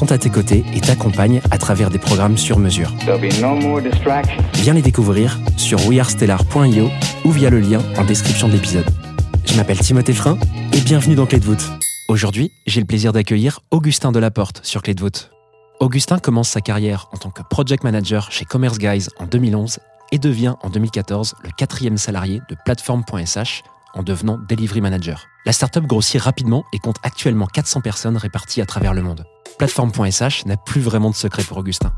sont à tes côtés et t'accompagnent à travers des programmes sur mesure. No. Viens les découvrir sur wearestellar.io ou via le lien en description de l'épisode. Je m'appelle Timothée Frein et bienvenue dans Clé de voûte. Aujourd'hui, j'ai le plaisir d'accueillir Augustin Delaporte sur Clé de voûte. Augustin commence sa carrière en tant que project manager chez Commerce Guys en 2011 et devient en 2014 le quatrième salarié de Platform.sh en devenant delivery manager. La startup grossit rapidement et compte actuellement 400 personnes réparties à travers le monde. Platform.sh n'a plus vraiment de secret pour Augustin.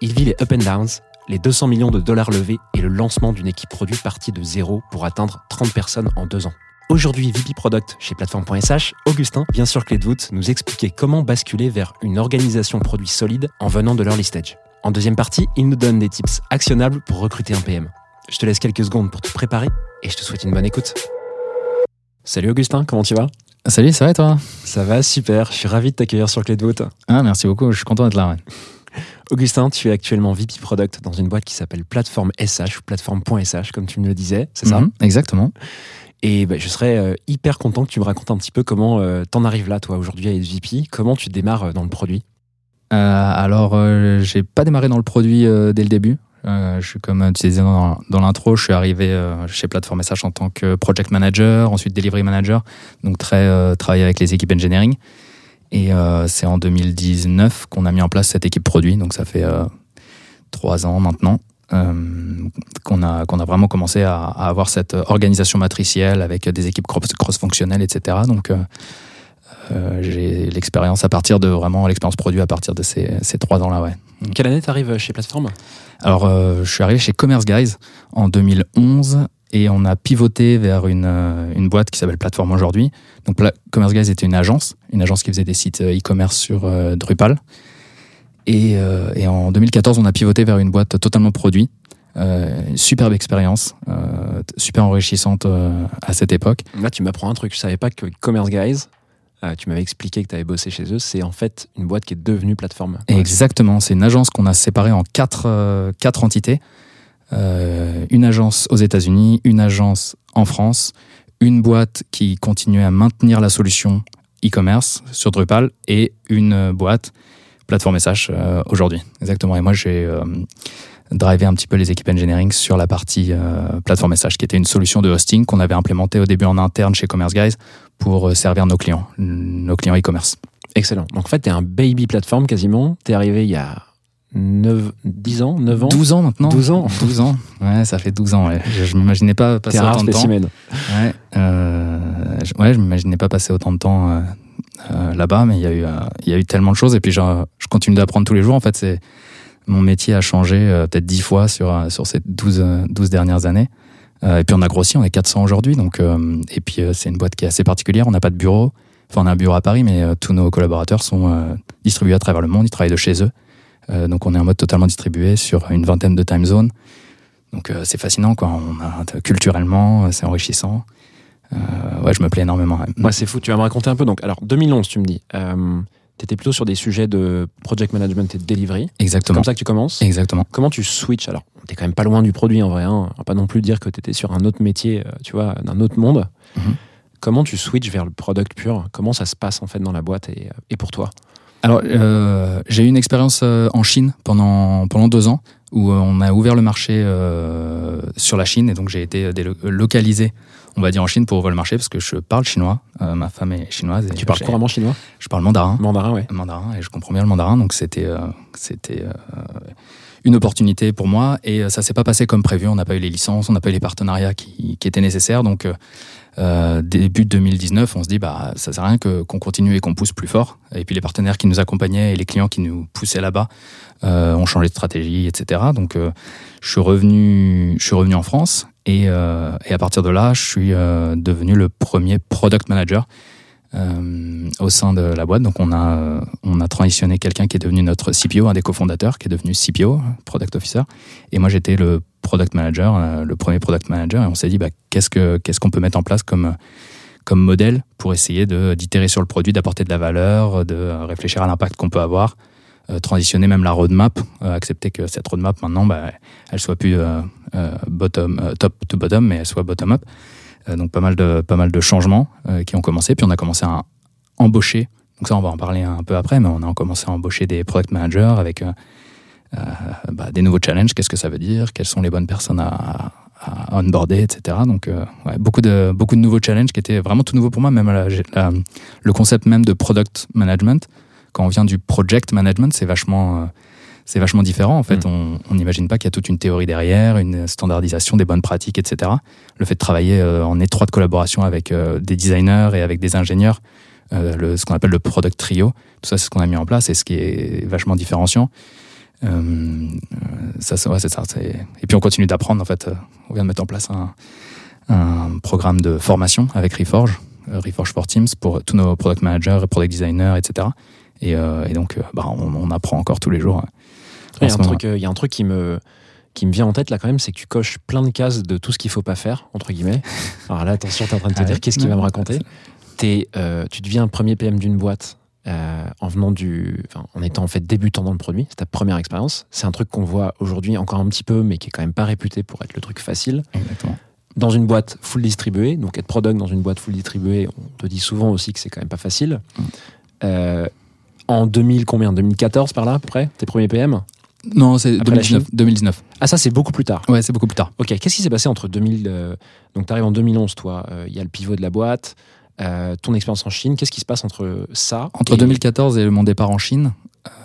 Il vit les up and downs, les 200 millions de dollars levés et le lancement d'une équipe produit partie de zéro pour atteindre 30 personnes en deux ans. Aujourd'hui VP Product chez Platform.sh, Augustin vient sur Clé de voûte nous expliquer comment basculer vers une organisation produit solide en venant de l'early stage. En deuxième partie, il nous donne des tips actionnables pour recruter un PM. Je te laisse quelques secondes pour te préparer et je te souhaite une bonne écoute. Salut Augustin, comment tu vas? Salut, ça va et toi? Ça va super, je suis ravi de t'accueillir sur Clé de voûte. Ah, merci beaucoup, je suis content d'être là. ouais. Augustin, tu es actuellement VP Product dans une boîte qui s'appelle Platform SH ou Platform.sh comme tu me le disais, c'est ça? Mhm, Exactement. Et ben, je serais euh, hyper content que tu me racontes un petit peu comment euh, t'en arrives là, toi, aujourd'hui, à être VP. Comment tu démarres euh, dans le produit? Euh, alors, euh, j'ai pas démarré dans le produit dès le début. Euh, je suis comme tu disais dans, l'intro, je suis arrivé euh, chez Platform SH en tant que project manager, ensuite delivery manager, donc très euh, travaillé avec les équipes engineering. Et euh, c'est en 2019 qu'on a mis en place cette équipe produit, donc ça fait euh, trois ans maintenant. euh, qu'on a, vraiment commencé à, avoir cette organisation matricielle avec des équipes cross- cross-fonctionnelles, etc. Donc, euh, euh, j'ai l'expérience à partir de vraiment l'expérience produit à partir de ces, ces trois ans-là, ouais. Quelle année t'arrives chez Platform Alors, euh, je suis arrivé chez Commerce Guys en 2011 et on a pivoté vers une, euh, une boîte qui s'appelle Plateforme aujourd'hui. Donc, Commerce Guys était une agence, une agence qui faisait des sites euh, e-commerce sur euh, Drupal. Et, euh, et en 2014, on a pivoté vers une boîte totalement produit. Une superbe expérience, super enrichissante à cette époque. Là, tu m'apprends un truc. Je savais pas que Commerce Guys, euh, tu m'avais expliqué que tu avais bossé chez eux, c'est en fait une boîte qui est devenue plateforme. Exactement, c'est une agence qu'on a séparée en quatre, euh, quatre entités. Euh, une agence aux États-Unis, une agence en France, une boîte qui continuait à maintenir la solution e-commerce sur Drupal et une boîte plateforme SH aujourd'hui. Exactement. Et moi, j'ai drivé un petit peu les équipes engineering sur la partie plateforme SH, qui était une solution de hosting qu'on avait implémentée au début en interne chez Commerce Guys pour euh, servir nos clients, nos clients e-commerce. Excellent. Donc en fait, t'es un baby plateforme quasiment. T'es arrivé il y a 9, 10 ans, 9 ans? 12 ans maintenant 12 ans 12 ans Ouais, ça fait 12 ans. Ouais. Je, je m'imaginais pas passer rare autant de temps. spécimen. Ouais, euh, je, ouais, je m'imaginais pas passer autant de temps euh, euh, là-bas, mais il y, a eu, euh, il y a eu tellement de choses. Et puis, genre, je continue d'apprendre tous les jours. En fait, c'est mon métier a changé peut-être 10 fois sur, sur ces 12, euh, 12 dernières années. Euh, et puis, on a grossi, on est 400 aujourd'hui. Donc, euh, et puis, euh, c'est une boîte qui est assez particulière. On n'a pas de bureau. Enfin, on a un bureau à Paris, mais tous nos collaborateurs sont distribués à travers le monde. Ils travaillent de chez eux. Donc, on est en mode totalement distribué sur une vingtaine de time zones. Donc, c'est fascinant, quoi. On a, culturellement, c'est enrichissant. Ouais, je me plais énormément. ouais. C'est fou. Tu vas me raconter un peu. Donc, alors 2011, tu me dis. T'étais plutôt sur des sujets de project management et de delivery. C'est Exactement. comme ça que tu commences. Exactement. Comment tu switches? Alors, t'es quand même pas loin du produit en vrai. Hein. On va pas non plus dire que t'étais sur un autre métier, euh, tu vois, d'un autre monde. Mhm. Comment tu switches vers le product pur? Comment ça se passe en fait dans la boîte et, euh, et pour toi? Alors, euh, j'ai eu une expérience en Chine pendant, pendant deux ans où on a ouvert le marché euh, sur la Chine et donc j'ai été localisé on va dire en Chine pour ouvrir le marché parce que je parle chinois. Euh, ma femme est chinoise. Et Tu parles couramment chinois? Je parle mandarin. Mandarin, ouais. mandarin et je comprends bien le mandarin donc c'était euh, c'était euh, une opportunité pour moi et ça s'est pas passé comme prévu on n'a pas eu les licences on n'a pas eu les partenariats qui, qui étaient nécessaires donc début 2019 on se dit bah ça sert à rien que qu'on continue et qu'on pousse plus fort et puis les partenaires qui nous accompagnaient et les clients qui nous poussaient là-bas ont changé de stratégie etc donc je suis revenu je suis revenu en France et, euh, et à partir de là je suis euh, devenu le premier product manager euh, au sein de la boîte. Donc on a, on a transitionné quelqu'un qui est devenu notre CPO, un des cofondateurs, qui est devenu CPO, Product Officer. Et moi j'étais le Product Manager, le premier Product Manager. Et on s'est dit, bah, qu'est-ce que qu'est-ce qu'on peut mettre en place comme, comme modèle pour essayer d'itérer sur le produit, d'apporter de la valeur, de réfléchir à l'impact qu'on peut avoir, transitionner même la roadmap, euh, accepter que cette roadmap maintenant, bah, elle soit plus euh, euh, bottom, euh, top to bottom, mais elle soit bottom up. Euh, donc pas mal de pas mal de changements euh, qui ont commencé. Puis on a commencé à embaucher. Donc ça, on va en parler un peu après, mais on a commencé à embaucher des product managers avec euh, euh, bah, des nouveaux challenges. Qu'est-ce que ça veut dire? Quelles sont les bonnes personnes à, onboarder, etc. Donc euh, beaucoup de beaucoup de nouveaux challenges qui étaient vraiment tout nouveaux pour moi. Même le concept même de product management, quand on vient du project management, c'est vachement euh, c'est vachement différent. En fait, on on n'imagine pas qu'il y a toute une théorie derrière, une standardisation des bonnes pratiques, etc. Le fait de travailler euh, en étroite collaboration avec euh, des designers et avec des ingénieurs, le, ce qu'on appelle le product trio, tout ça, c'est ce qu'on a mis en place et ce qui est vachement différenciant. Ça, c'est- ouais, ça. Et puis on continue d'apprendre. En fait, on vient de mettre en place un, un programme de formation avec Reforge, Reforge for Teams pour tous nos product managers, product designers, etc. Et, euh, et donc, euh, bah, on, on apprend encore tous les jours. Il y, en a ce un moment. truc, euh, il y a un truc qui me, qui me vient en tête là quand même, c'est que tu coches plein de cases de tout ce qu'il faut pas faire, entre guillemets. Alors là, attention, tu es en train de te Ah dire qu'est-ce qu'il va me raconter. Euh, tu deviens premier PM d'une boîte euh, en venant du, en étant en fait débutant dans le produit. C'est ta première expérience. C'est un truc qu'on voit aujourd'hui encore un petit peu, mais qui est quand même pas réputé pour être le truc facile. Exactement. Dans une boîte full distribuée, donc être product dans une boîte full distribuée, on te dit souvent aussi que c'est quand même pas facile. Mm. Euh, en 2000, combien? 2014 par là, à peu près Tes premiers PM Non, c'est Après la 2019. 2019. Ah, ça, c'est beaucoup plus tard. Ouais, c'est beaucoup plus tard. Ok, qu'est-ce qui s'est passé entre 2000. euh, donc, tu arrives en 2011, toi. euh, Il y a le pivot de la boîte, euh, ton expérience en Chine. Qu'est-ce qui se passe entre ça Entre et- 2014 et mon départ en Chine,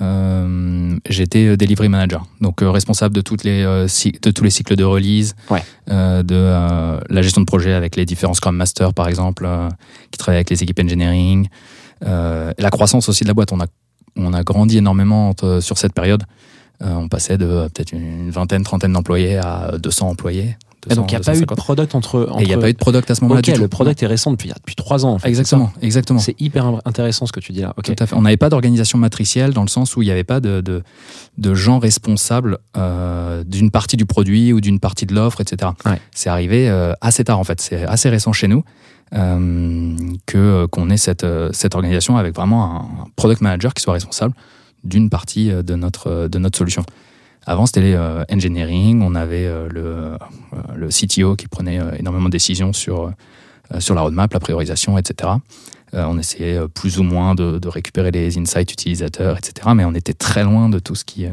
euh, j'étais euh, delivery manager, donc euh, responsable de, toutes les, euh, de tous les cycles de release, Ouais. euh, de euh, la gestion de projet avec les différents Scrum Masters, par exemple, euh, qui travaillent avec les équipes engineering, euh, et la croissance aussi de la boîte. On a, on a grandi énormément entre- sur cette période. Euh, on passait de euh, peut-être une vingtaine, trentaine d'employés à 200 employés. Ah, donc, il n'y a pas eu de 250. product entre. Et il n'y a pas eu de product à ce moment-là Ok, du tout. le product est récent depuis, depuis 3 ans. En fait, Exactement, exactement. C'est hyper intéressant ce que tu dis là. Ok. Tout à fait. On n'avait pas d'organisation matricielle dans le sens où il n'y avait pas de, de, de gens responsables euh, d'une partie du produit ou d'une partie de l'offre, etc. Ouais. C'est arrivé euh, assez tard en fait. C'est assez récent chez nous euh, que qu'on ait cette, euh, cette organisation avec vraiment un product manager qui soit responsable d'une partie euh, de notre, de notre solution. Avant, c'était les euh, engineering, on avait euh, le, euh, le CTO qui prenait euh, énormément de décisions sur, euh, sur la roadmap, la priorisation, etc. Euh, on essayait euh, plus ou moins de, récupérer les insights utilisateurs, etc. Mais on était très loin de tout ce qui, euh,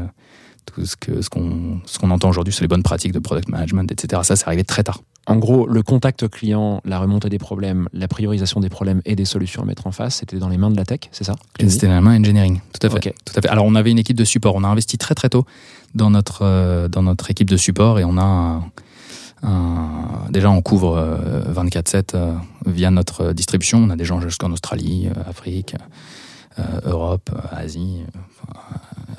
tout ce que ce qu'on ce qu'on entend aujourd'hui sur les bonnes pratiques de product management, etc. Ça, c'est arrivé très tard. En gros, le contact client, la remontée des problèmes, la priorisation des problèmes et des solutions à mettre en face, c'était dans les mains de la tech, c'est ça C'était la main engineering, tout à fait. Tout à fait. Alors, on avait une équipe de support. On a investi très très tôt dans notre euh, dans notre équipe de support et on a un- un- déjà on couvre euh, 24/7 euh, via notre distribution. On a des gens jusqu'en Australie, euh, Afrique, euh, Europe, euh, Asie, euh, enfin,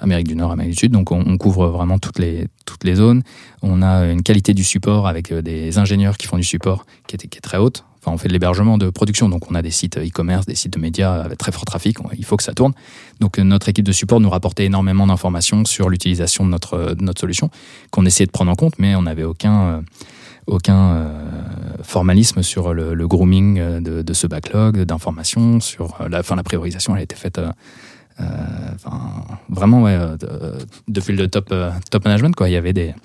Amérique du Nord, Amérique du Sud. Donc on, couvre vraiment toutes les toutes les zones. On a une qualité du support avec euh, des ingénieurs qui font du support qui est, très haute. Enfin, on fait de l'hébergement de production, donc on a des sites e-commerce, des sites de médias avec très fort trafic. Il faut que ça tourne. Donc euh, notre équipe de support nous rapportait énormément d'informations sur l'utilisation de notre, notre solution qu'on essayait de prendre en compte, mais on n'avait aucun, aucun formalisme sur le, grooming euh, de, ce backlog d'informations, sur euh, la, fin, la priorisation, elle a été faite euh, enfin, vraiment ouais, de- depuis le top, top management. Quoi. Il y avait des,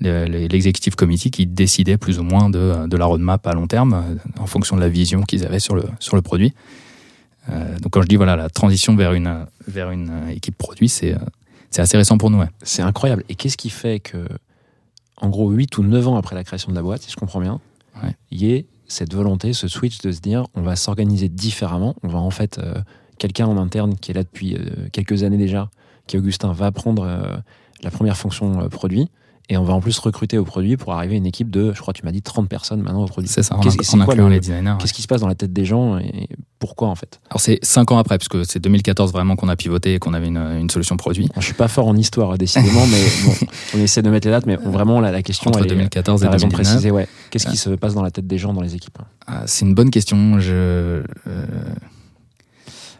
le- le- l'executive committee qui décidait plus ou moins de, de la roadmap à long terme en fonction de la vision qu'ils avaient sur le, sur le produit. Donc quand je dis voilà la transition vers une, vers une équipe produit, c'est, c'est assez récent pour nous. C'est incroyable. Et qu'est-ce qui fait que, en gros, 8 ou 9 ans après la création de la boîte, si je comprends bien, Il y ait cette volonté, ce switch de se dire on va s'organiser différemment. On va en fait, euh, quelqu'un en interne qui est là depuis euh, quelques années déjà, qui Augustin, va prendre euh, la première fonction produit. Et on va en plus recruter au produit pour arriver à une équipe de, je crois, tu m'as dit 30 personnes maintenant au produit. C'est ça, en, Qu'est-ce- en c'est quoi incluant le- les designers. ouais. Qu'est-ce qui se passe dans la tête des gens et pourquoi en fait? Alors c'est cinq ans après, parce que c'est 2014 vraiment qu'on a pivoté et qu'on avait une, une solution produit. Je suis pas fort en histoire décidément, mais bon, on essaie de mettre les dates, mais vraiment la, la question Entre elle est- 2014 et T'as raison de 2019. préciser, ouais. Qu'est-ce qui se passe dans la tête des gens dans les équipes? Ah, C'est une bonne question. Je euh,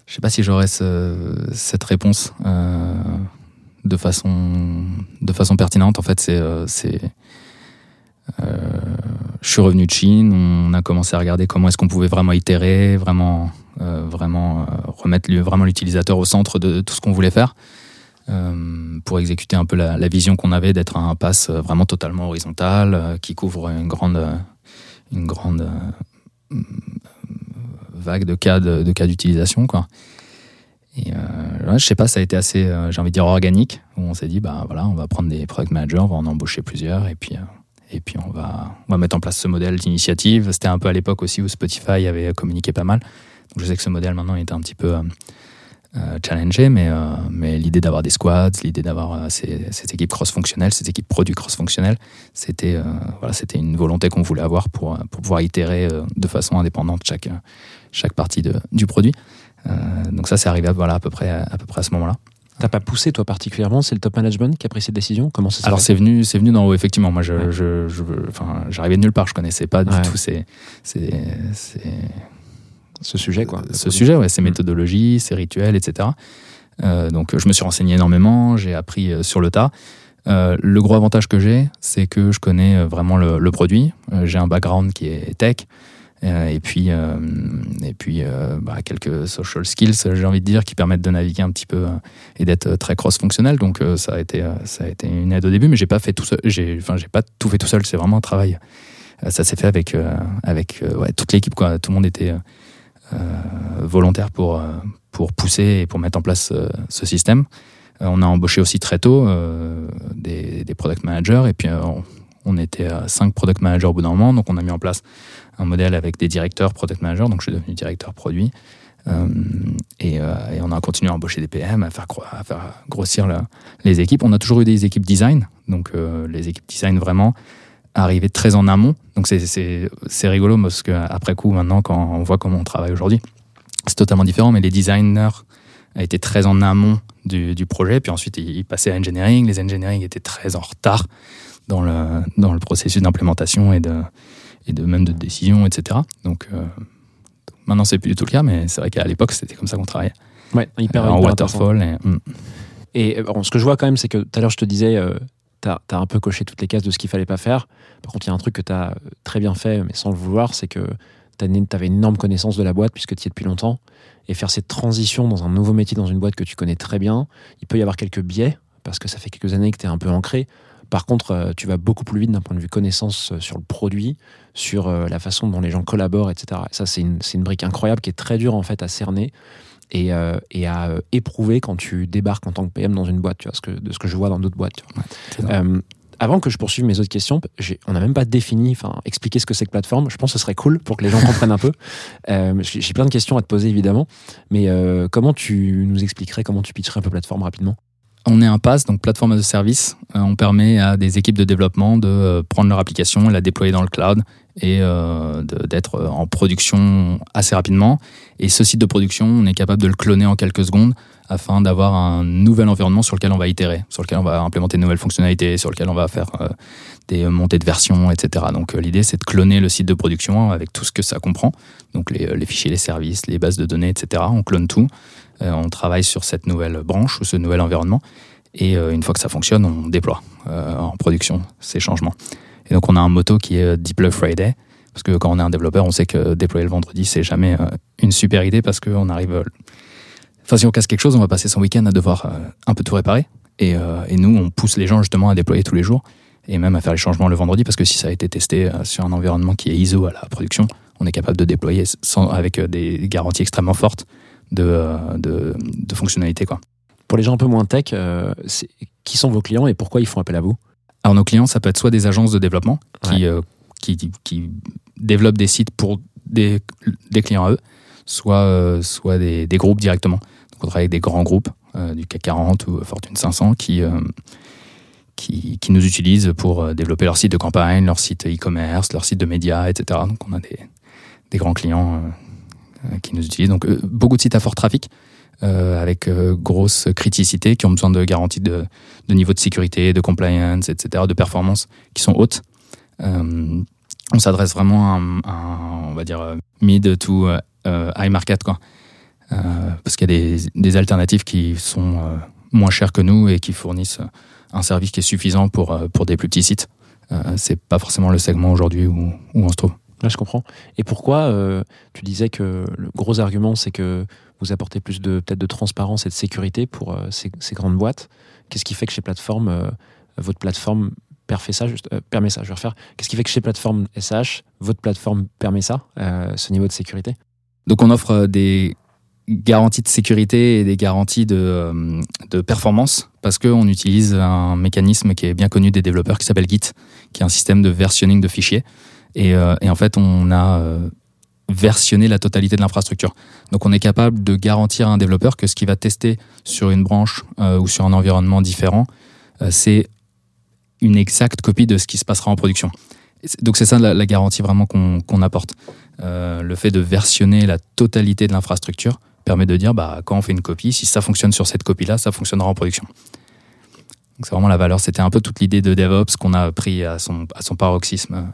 je sais pas si j'aurais ce- cette réponse euh, de façon de façon pertinente. En fait, c'est euh, c'est euh, je suis revenu de Chine. On a commencé à regarder comment est-ce qu'on pouvait vraiment itérer, vraiment euh, vraiment remettre vraiment l'utilisateur au centre de tout ce qu'on voulait faire. pour exécuter un peu la, vision qu'on avait d'être un pass vraiment totalement horizontal qui couvre une grande une grande vague de cas de cas d'utilisation quoi. Et euh, je sais pas, ça a été assez, euh, j'ai envie de dire organique, où on s'est dit bah voilà, on va prendre des product managers, on va en embaucher plusieurs, et puis euh, et puis on va mettre en place ce modèle d'initiative. C'était un peu à l'époque aussi où Spotify avait communiqué pas mal. Je sais que ce modèle maintenant est un petit peu euh, challengé, mais mais l'idée d'avoir des squads, l'idée d'avoir ces équipes cross-fonctionnelles, ces équipes produits cross-fonctionnelles, c'était voilà, une volonté qu'on voulait avoir pour, pouvoir itérer de façon indépendante chaque, chaque partie du produit. Euh, donc ça, c'est arrivé voilà, à, peu près, à peu près à ce moment-là. T'as pas poussé toi particulièrement C'est le top management qui a pris cette décision? Comment ça s'est Alors c'est venu, c'est venu d'en haut, effectivement. Moi, je, Ouais. je, je, enfin, j'arrivais de nulle part, je connaissais pas du Ouais. tout ces, ces, ces- ce sujet quoi ce sujet, ouais, ces Mm. méthodologies, ces rituels, etc. Euh, donc je me suis renseigné énormément, j'ai appris euh, sur le tas. Euh, le gros avantage que j'ai, c'est que je connais vraiment le, le produit. J'ai un background qui est tech. Euh, et puis, euh, et puis euh, bah, quelques social skills, j'ai envie de dire, qui permettent de naviguer un petit peu et d'être très cross-fonctionnel. Donc ça a été, ça a été une aide au début, mais j'ai pas pas tout fait tout seul. C'est vraiment un travail. Ça s'est fait avec, avec ouais, toute l'équipe. Tout le monde était volontaire pour, pour pousser et pour mettre en place ce système. On a embauché aussi très tôt des, des product managers et puis on, était à cinq product managers au bout d'un moment, donc on a mis en place un modèle avec des directeurs product managers, donc je suis devenu directeur produit. Euh, et, euh, et on a continué à embaucher des PM, à faire, grossir les équipes. On a toujours eu des équipes design, donc euh, les équipes design vraiment arrivaient très en amont. Donc c'est- rigolo parce qu'après coup, maintenant, quand on voit comment on travaille aujourd'hui, c'est totalement différent, mais les designers étaient très en amont du, du projet, puis ensuite ils passaient à engineering. Les engineering étaient très en retard dans le, dans le processus d'implémentation et de, et de même de décision, etc. Donc euh, maintenant c'est plus du tout le cas, mais c'est vrai qu'à l'époque c'était comme ça qu'on travaillait, Ouais, hyper, Euh, en hyper waterfall. Et, mm. Et euh, bon, ce que je vois quand même, c'est que tout à l'heure, je te disais, euh, t'as as un peu coché toutes les cases de ce qu'il fallait pas faire. Par contre, il y a un truc que t'as très bien fait, mais sans le vouloir, c'est que t'avais une énorme connaissance de la boîte puisque tu y es depuis longtemps. Et faire cette transition dans un nouveau métier, dans une boîte que tu connais très bien, il peut y avoir quelques biais parce que ça fait quelques années que tu es un peu ancré. Par contre, euh, tu vas beaucoup plus vite d'un point de vue connaissance euh, sur le produit, sur euh, la façon dont les gens collaborent, etc. Et ça, c'est une, brique incroyable qui est très dure en fait à cerner et, euh, et à euh, éprouver quand tu débarques en tant que PM dans une boîte, tu vois, ce que, de ce que je vois dans d'autres boîtes. tu vois. Euh, avant que je poursuive mes autres questions, on n'a même pas défini, enfin, expliqué ce que c'est que plateforme. Je pense que ce serait cool pour que les gens comprennent un peu. J'ai plein de questions à te poser évidemment, mais comment tu nous expliquerais, comment tu pitcherais un peu plateforme rapidement? On est un pass, donc plateforme a service. Euh, on permet à des équipes de développement de euh, prendre leur application la déployer dans le cloud et euh, de- d'être en production assez rapidement. Et ce site de production, on est capable de le cloner en quelques secondes afin d'avoir un nouvel environnement sur lequel on va itérer, sur lequel on va implémenter de nouvelles fonctionnalités, sur lequel on va faire des montées de versions, etc. Donc l'idée, c'est de cloner le site de production avec tout ce que ça comprend. Donc les fichiers, les services, les bases de données, etc. On clone tout. Euh, on travaille sur cette nouvelle branche ou ce nouvel environnement. Et euh, une fois que ça fonctionne, on déploie euh, en production ces changements. Et donc on a un motto qui est Deploy Friday. Parce que quand on est un développeur, on sait que déployer le vendredi, c'est jamais une super idée parce qu'on arrive. Enfin, si on casse quelque chose, on va passer son week-end à devoir un peu tout réparer. Et, et nous, on pousse les gens justement à déployer tous les jours et même à faire les changements le vendredi parce que si ça a été testé sur un environnement qui est ISO à la production, on est capable de déployer sans, avec des garanties extrêmement fortes de, euh, de, de fonctionnalités. Quoi. Pour les gens un peu moins tech, euh, qui sont vos clients et pourquoi ils font appel à vous? Alors nos clients, ça peut être soit des agences de développement qui, euh, qui, qui développent des sites pour des, des clients à eux, soit, euh, soit des, des groupes directement. Donc on travaille avec des grands groupes du CAC 40 ou Fortune 500 qui, qui, qui nous utilisent pour développer leur site de campagne, leur site e-commerce, leur site de médias, etc. Donc on a des, des grands clients qui nous utilisent. Donc euh, beaucoup de sites à fort trafic. euh, avec euh, grosse criticité, qui ont besoin de garanties de, niveau de sécurité, de compliance, etc., de performance qui sont hautes. Euh, on s'adresse vraiment à, à on va dire, euh, mid to euh, euh, high market, quoi. Euh, parce qu'il y a des, alternatives qui sont euh, moins chères que nous et qui fournissent un service qui est suffisant pour, euh, pour des plus petits sites. Euh, c'est pas forcément le segment aujourd'hui où, où on se trouve. Là, je comprends. Et pourquoi euh, tu disais que le gros argument, c'est que vous apportez plus de peut-être de transparence et de sécurité pour euh, ces, grandes boîtes. Qu'est-ce qui fait que chez plateforme, euh, votre plateforme permet ça, Je vais refaire. Qu'est-ce qui fait que chez plateforme SH, votre plateforme permet ça, ce niveau de sécurité? Donc on offre des garanties de sécurité et des garanties de, de performance parce qu'on utilise un mécanisme qui est bien connu des développeurs qui s'appelle Git, qui est un système de versionning de fichiers. Et, euh, et en fait, on a euh, versionné la totalité de l'infrastructure. Donc on est capable de garantir à un développeur que ce qu'il va tester sur une branche euh, ou sur un environnement différent, c'est une exacte copie de ce qui se passera en production. Donc c'est ça la, garantie vraiment qu'on apporte. Le fait de versionner la totalité de l'infrastructure permet de dire bah, quand on fait une copie, si ça fonctionne sur cette copie-là, ça fonctionnera en production. Donc c'est vraiment la valeur. C'était un peu toute l'idée de DevOps qu'on a pris à son, paroxysme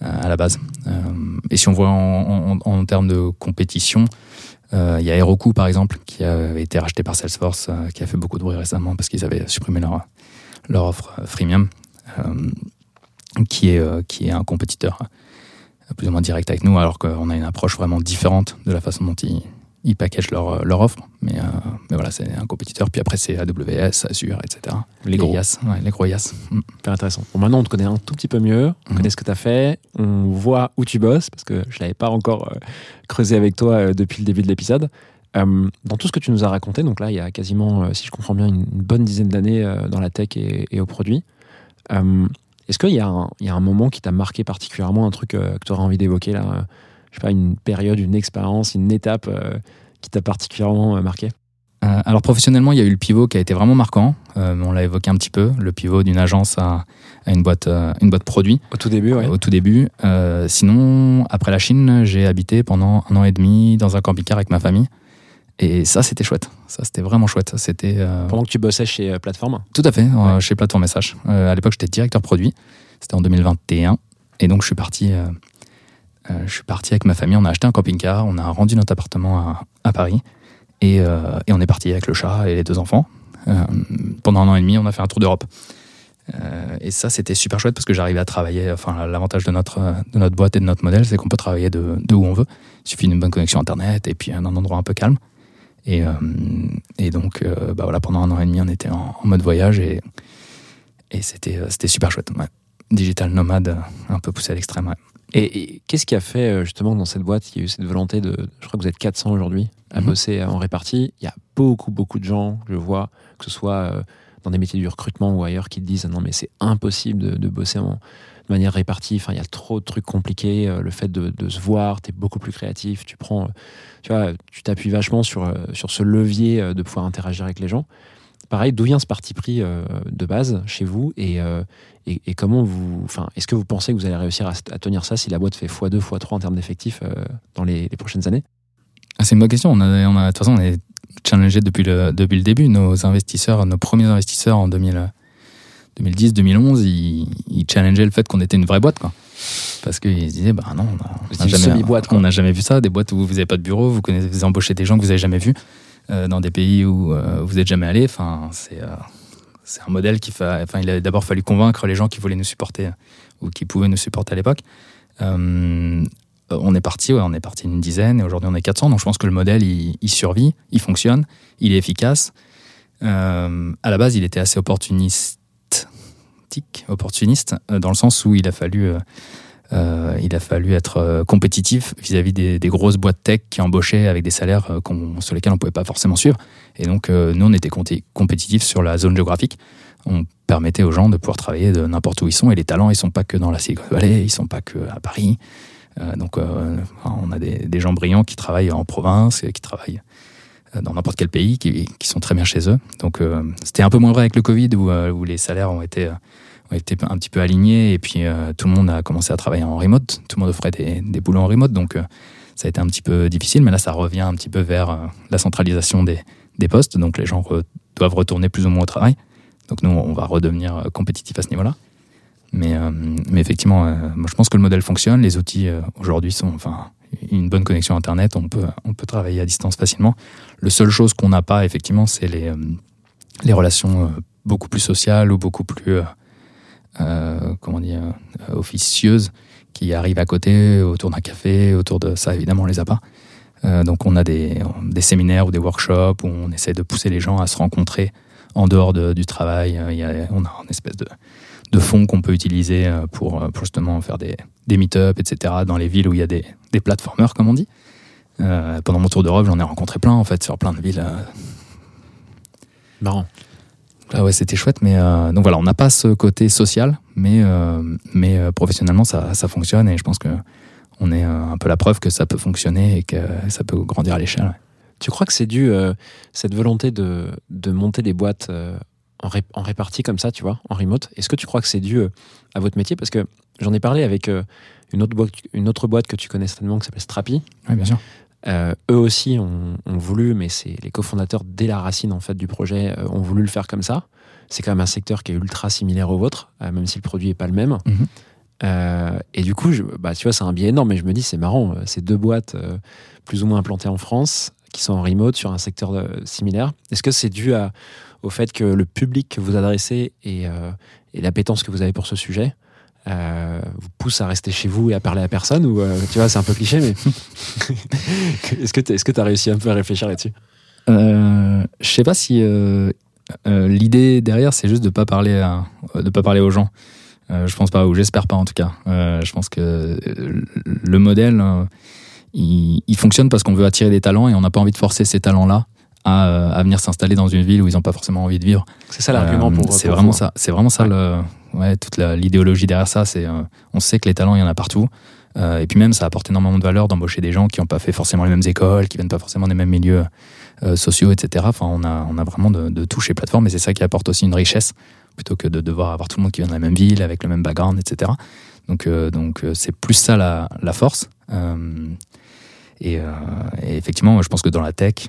à la base. Euh, et si on voit en, termes de compétition, euh, il y a Heroku par exemple qui a été racheté par Salesforce, euh, qui a fait beaucoup de bruit récemment parce qu'ils avaient supprimé leur, leur offre euh, freemium, euh, qui, est, euh, qui est un compétiteur euh, plus ou moins direct avec nous, alors qu'on a une approche vraiment différente de la façon dont ils, ils packagent leur, leur offre. Mais, euh, mais voilà, c'est un compétiteur. Puis après, c'est AWS, Azure, etc. Les gros. Ouais, les gros IaaS. Mm. Super intéressant. Bon, maintenant, on te connaît un tout petit peu mieux. On Mhm. connaît ce que tu as fait. On voit où tu bosses, parce que je ne l'avais pas encore euh, creusé avec toi euh, depuis le début de l'épisode. Euh, dans tout ce que tu nous as raconté, donc là, il y a quasiment, euh, si je comprends bien, une, bonne dizaine d'années euh, dans la tech et, et au produit. Euh, Est-ce qu'il y, a un- il y a un moment qui t'a marqué particulièrement, un truc euh, que tu aurais envie d'évoquer là euh, Je sais pas, une période, une expérience, une étape euh, qui t'a particulièrement euh, marqué? Euh, alors professionnellement, il y a eu le pivot qui a été vraiment marquant. Euh, on l'a évoqué un petit peu, le pivot d'une agence à, à une boîte, euh, une boîte produit Au tout début, ouais. au tout début. Euh, sinon, après la Chine, j'ai habité pendant un an et demi dans un camping-car avec ma famille. Et ça, c'était chouette. Ça, c'était vraiment chouette. C'était euh, Pendant que tu bossais chez euh, Plateforme Tout à fait, euh, Ouais. chez Plateforme SH. Euh, à l'époque, j'étais directeur produit. C'était en 2021. Et donc, je suis parti, je suis parti avec ma famille. On a acheté un camping-car. On a rendu notre appartement à, Paris. Et, euh, et on est parti avec le chat et les deux enfants. Euh, pendant un an et demi, on a fait un tour d'Europe. Euh, et ça, c'était super chouette parce que j'arrivais à travailler. Enfin, l'avantage de notre, euh, de notre boîte et de notre modèle, c'est qu'on peut travailler de, où on veut. Il suffit d'une bonne connexion Internet et puis un endroit un peu calme. Et, euh, donc, euh, bah voilà, pendant un an et demi, on était en, mode voyage et, c'était euh, c'était super chouette. Digital nomade, euh, un peu poussé à l'extrême. ouais. Et, et qu'est-ce qui a fait euh, justement dans cette boîte Il y a eu cette volonté de. Je crois que vous êtes 400 aujourd'hui à Mhm. bosser en répartie. Il y a beaucoup, beaucoup de gens, je vois, que ce soit euh, dans des métiers du recrutement ou ailleurs, qui te disent non, mais c'est impossible de, de bosser en, de manière répartie. Enfin, il y a trop de trucs compliqués. Euh, Le fait de, de se voir, tu es beaucoup plus créatif. Tu prends. Tu vois, tu t'appuies vachement sur, sur ce levier de pouvoir interagir avec les gens. Pareil, d'où vient ce parti pris euh, de base chez vous et, euh, et, et comment vous, enfin, est-ce que vous pensez que vous allez réussir à, à tenir ça si la boîte fait x2, x3 en termes d'effectifs euh, dans les, les prochaines années? Ah, c'est une bonne question. On a, on a, de toute façon, on est challengé depuis le, depuis le début. Nos investisseurs, nos premiers investisseurs en 2000, 2010-2011, ils, ils challengeaient le fait qu'on était une vraie boîte. Quoi. Parce qu'ils se disaient, bah non, on n'a jamais, on jamais vu ça. Des boîtes où vous n'avez pas de bureau, vous, connaissez, vous embauchez des gens que vous n'avez jamais vus dans des pays où euh, vous n'êtes jamais allé. Enfin, c'est euh, c'est un modèle qui fa... enfin, il a d'abord fallu convaincre les gens qui voulaient nous supporter euh, ou qui pouvaient nous supporter à l'époque. Euh, on est parti, ouais, on est parti une dizaine et aujourd'hui on est 400. Donc je pense que le modèle il, survit, il fonctionne, il est efficace. Euh, à la base, il était assez opportuniste, opportuniste euh, dans le sens où il a fallu, euh, euh, il a fallu être euh, compétitif vis-à-vis des, grosses boîtes tech qui embauchaient avec des salaires euh, sur lesquels on pouvait pas forcément suivre. Et donc nous, on était compé- compétitifs sur la zone géographique. On permettait aux gens de pouvoir travailler de n'importe où ils sont. Et les talents, ils sont pas que dans la Silicon Valley, ils sont pas que à Paris. Donc, on a des, gens brillants qui travaillent en province, qui travaillent dans n'importe quel pays, qui, sont très bien chez eux. Donc, c'était un peu moins vrai avec le Covid, où les salaires ont été, ont été un petit peu alignés, et puis euh, tout le monde a commencé à travailler en remote. Tout le monde offrait des, des boulots en remote, donc euh, ça a été un petit peu difficile. Mais là, ça revient un petit peu vers euh, la centralisation des, des postes, donc les gens doivent retourner plus ou moins au travail. Donc nous, on va redevenir compétitif à ce niveau-là. Mais, mais effectivement, moi, je pense que le modèle fonctionne. Les outils aujourd'hui sont, enfin, une bonne connexion Internet. On peut, on peut travailler à distance facilement. Le seule chose qu'on n'a pas, effectivement, c'est les, les relations beaucoup plus sociales ou beaucoup plus, comment dire, euh, officieuses qui arrivent à côté, autour d'un café, autour de ça, évidemment, on les a pas. Euh, donc, on a des, des séminaires ou des workshops où on essaie de pousser les gens à se rencontrer en dehors de- du travail. Euh, on a une espèce de, de fonds qu'on peut utiliser euh, pour, euh, justement faire des, des meet-up, etc., dans les villes où il y a des, des comme on dit. Euh, pendant mon tour d'Europe, j'en ai rencontré plein, en fait, sur plein de villes. euh. Ah ouais, c'était chouette, mais euh, donc voilà, on n'a pas ce côté social, mais, euh, mais euh, professionnellement, ça, ça fonctionne et je pense que on est un peu la preuve que ça peut fonctionner et que ça peut grandir à l'échelle. ouais. Tu crois que c'est dû, cette volonté de, de monter des boîtes en, ré- en répartie comme ça, tu vois, en remote, est-ce que tu crois que c'est dû à votre métier? Parce que j'en ai parlé avec une, autre boîte, une autre boîte que tu connais certainement qui s'appelle Strapi. Ouais, bien sûr. Euh, eux aussi ont, ont voulu, mais c'est les cofondateurs dès la racine en fait du projet euh, ont voulu le faire comme ça. C'est quand même un secteur qui est ultra similaire au vôtre, euh, même si le produit est pas le même. Mhm. Et du coup, je, bah, tu vois, c'est un biais énorme, mais je me dis, c'est marrant, ces deux boîtes plus ou moins implantées en France, qui sont en remote sur un secteur similaire. Est-ce que c'est dû à- au fait que le public que vous adressez et, et l'appétence que vous avez pour ce sujet euh, vous pousse à rester chez vous et à parler à personne ou euh, tu vois c'est un peu cliché mais est-ce que tu as réussi un peu à réfléchir là-dessus? Euh, je sais pas si euh, l'idée derrière, c'est juste de pas parler à, de pas parler aux gens. Je pense pas, ou j'espère pas en tout cas. Je pense que le modèle, euh, il, il fonctionne parce qu'on veut attirer des talents et on n'a pas envie de forcer ces talents-là à, euh, à venir s'installer dans une ville où ils n'ont pas forcément envie de vivre. c'est ça l'argument pour C'est vraiment hein. ça. C'est vraiment ça. Le, ouais, toute l'idéologie derrière ça, c'est euh, on sait que les talents, il y en a partout. Euh, et puis même, ça apporte énormément de valeur d'embaucher des gens qui n'ont pas fait forcément les mêmes écoles, qui viennent pas forcément des mêmes milieux euh, sociaux, etc. Enfin, on a, on a vraiment de, de tout chez plateforme, et c'est ça qui apporte aussi une richesse plutôt que de devoir avoir tout le monde qui vient de la même ville avec le même background, etc. Donc, donc c'est plus ça la, la force. Et, effectivement, je pense que dans la tech,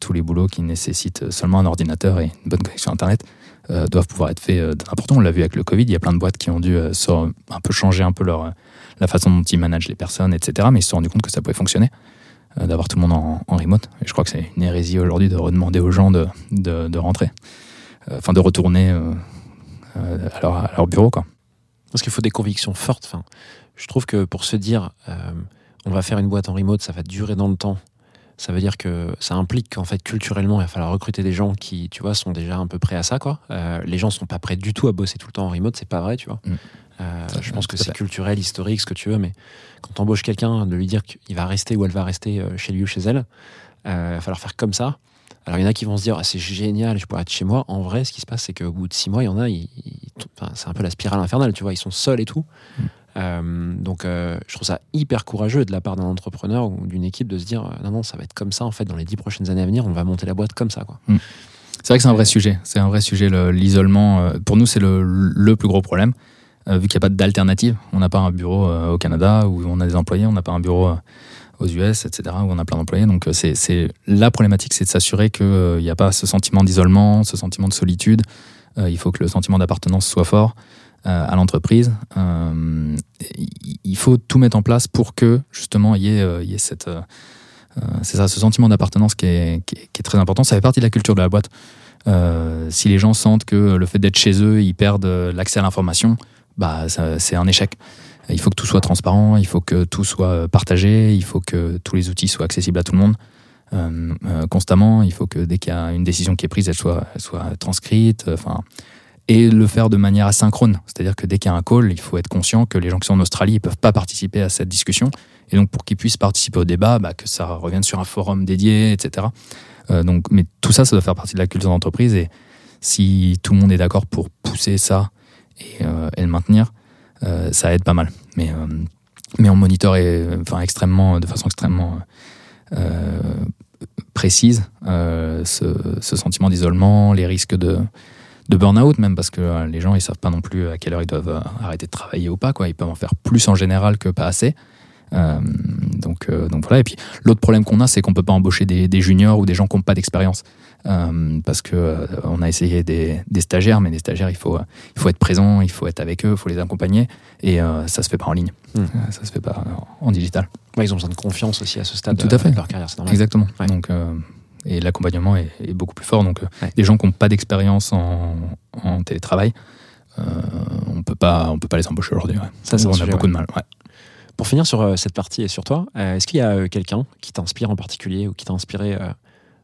tous les boulots qui nécessitent seulement un ordinateur et une bonne connexion Internet euh, doivent pouvoir être faits euh, où. On l'a vu avec le Covid, il y a plein de boîtes qui ont dû euh, un peu changer un peu leur, euh, la façon dont ils managent les personnes, etc. Mais ils se sont rendus compte que ça pouvait fonctionner, d'avoir tout le monde en, remote. Et je crois que c'est une hérésie aujourd'hui de redemander aux gens de, de, rentrer, enfin de retourner à, leur, leur bureau. Quoi. parce qu'il faut des convictions fortes enfin, je trouve que pour se dire on va faire une boîte en remote ça va durer dans le temps ça veut dire que ça implique qu'en fait culturellement il va falloir recruter des gens qui tu vois sont déjà un peu prêts à ça quoi. Euh, les gens sont pas prêts du tout à bosser tout le temps en remote c'est pas vrai tu vois. Mm. Euh, Ça, je pense que c'est culturel historique ce que tu veux mais quand t'embauches quelqu'un de lui dire qu'il va rester ou elle va rester euh, chez lui ou chez elle il va falloir faire comme ça. Alors il y en a qui vont se dire ah, c'est génial je pourrais être chez moi. En vrai ce qui se passe c'est qu'au bout de six mois il y en a ils- ils- enfin, c'est un peu la spirale infernale tu vois. Ils sont seuls et tout euh, donc euh, je trouve ça hyper courageux de la part d'un entrepreneur ou d'une équipe de se dire euh, non non ça va être comme ça en fait dans les dix prochaines années à venir on va monter la boîte comme ça quoi. C'est vrai que c'est un vrai sujet. C'est un vrai sujet, le- l'isolement. Pour nous, c'est le, plus gros problème, vu qu'il n'y a pas d'alternative. On n'a pas un bureau au Canada où on a des employés, on n'a pas un bureau aux US, etc., où on a plein d'employés. Donc, c'est, la problématique, c'est de s'assurer qu'il n'y a pas ce sentiment d'isolement, ce sentiment de solitude. Il faut que le sentiment d'appartenance soit fort à l'entreprise. Euh, il- faut tout mettre en place pour que, justement, il y ait, euh, cette. euh, euh, c'est ça, ce sentiment d'appartenance qui est, très important. Ça fait partie de la culture de la boîte. Euh, si les gens sentent que le fait d'être chez eux, ils perdent euh, l'accès à l'information, bah, c'est un échec. Il faut que tout soit transparent, il faut que tout soit euh, partagé, il faut que tous les outils soient accessibles à tout le monde euh, euh, constamment. Il faut que dès qu'il y a une décision qui est prise, elle soit, elle soit transcrite. euh, Enfin, et le faire de manière asynchrone. C'est-à-dire que dès qu'il y a un call, il faut être conscient que les gens qui sont en Australie ne peuvent pas participer à cette discussion. Et donc, pour qu'ils puissent participer au débat, bah, que ça revienne sur un forum dédié, etc. Euh, donc, mais tout ça, ça doit faire partie de la culture d'entreprise. Et si tout le monde est d'accord pour pousser ça et, euh, le maintenir, euh, ça aide pas mal. Mais, mais on monitore et, enfin, extrêmement, de façon extrêmement précise ce sentiment d'isolement, les risques de, de burn-out même parce que euh, les gens ils savent pas non plus à quelle heure ils doivent euh, arrêter de travailler ou pas quoi ils peuvent en faire plus en général que pas assez Euh, donc euh, donc voilà et puis l'autre problème qu'on a c'est qu'on peut pas embaucher des, des juniors ou des gens qui n'ont pas d'expérience Euh, parce que on a essayé des, des stagiaires mais des stagiaires il faut il faut être présent il faut être avec eux il faut les accompagner et ça se fait pas en ligne Mm. Euh, ça se fait pas en, en digital Ouais, ils ont besoin de confiance aussi à ce stade Tout de, à fait. de leur carrière, c'est normal. Exactement. Ouais. Donc, et l'accompagnement est, est beaucoup plus fort. Donc, euh, Ouais. des gens qui n'ont pas d'expérience en, en télétravail, euh, on on peut pas les embaucher aujourd'hui. ouais. Ça, un on a beaucoup de mal. Pour finir sur euh, cette partie et sur toi, euh, est-ce qu'il y a quelqu'un qui t'inspire en particulier ou qui t'a inspiré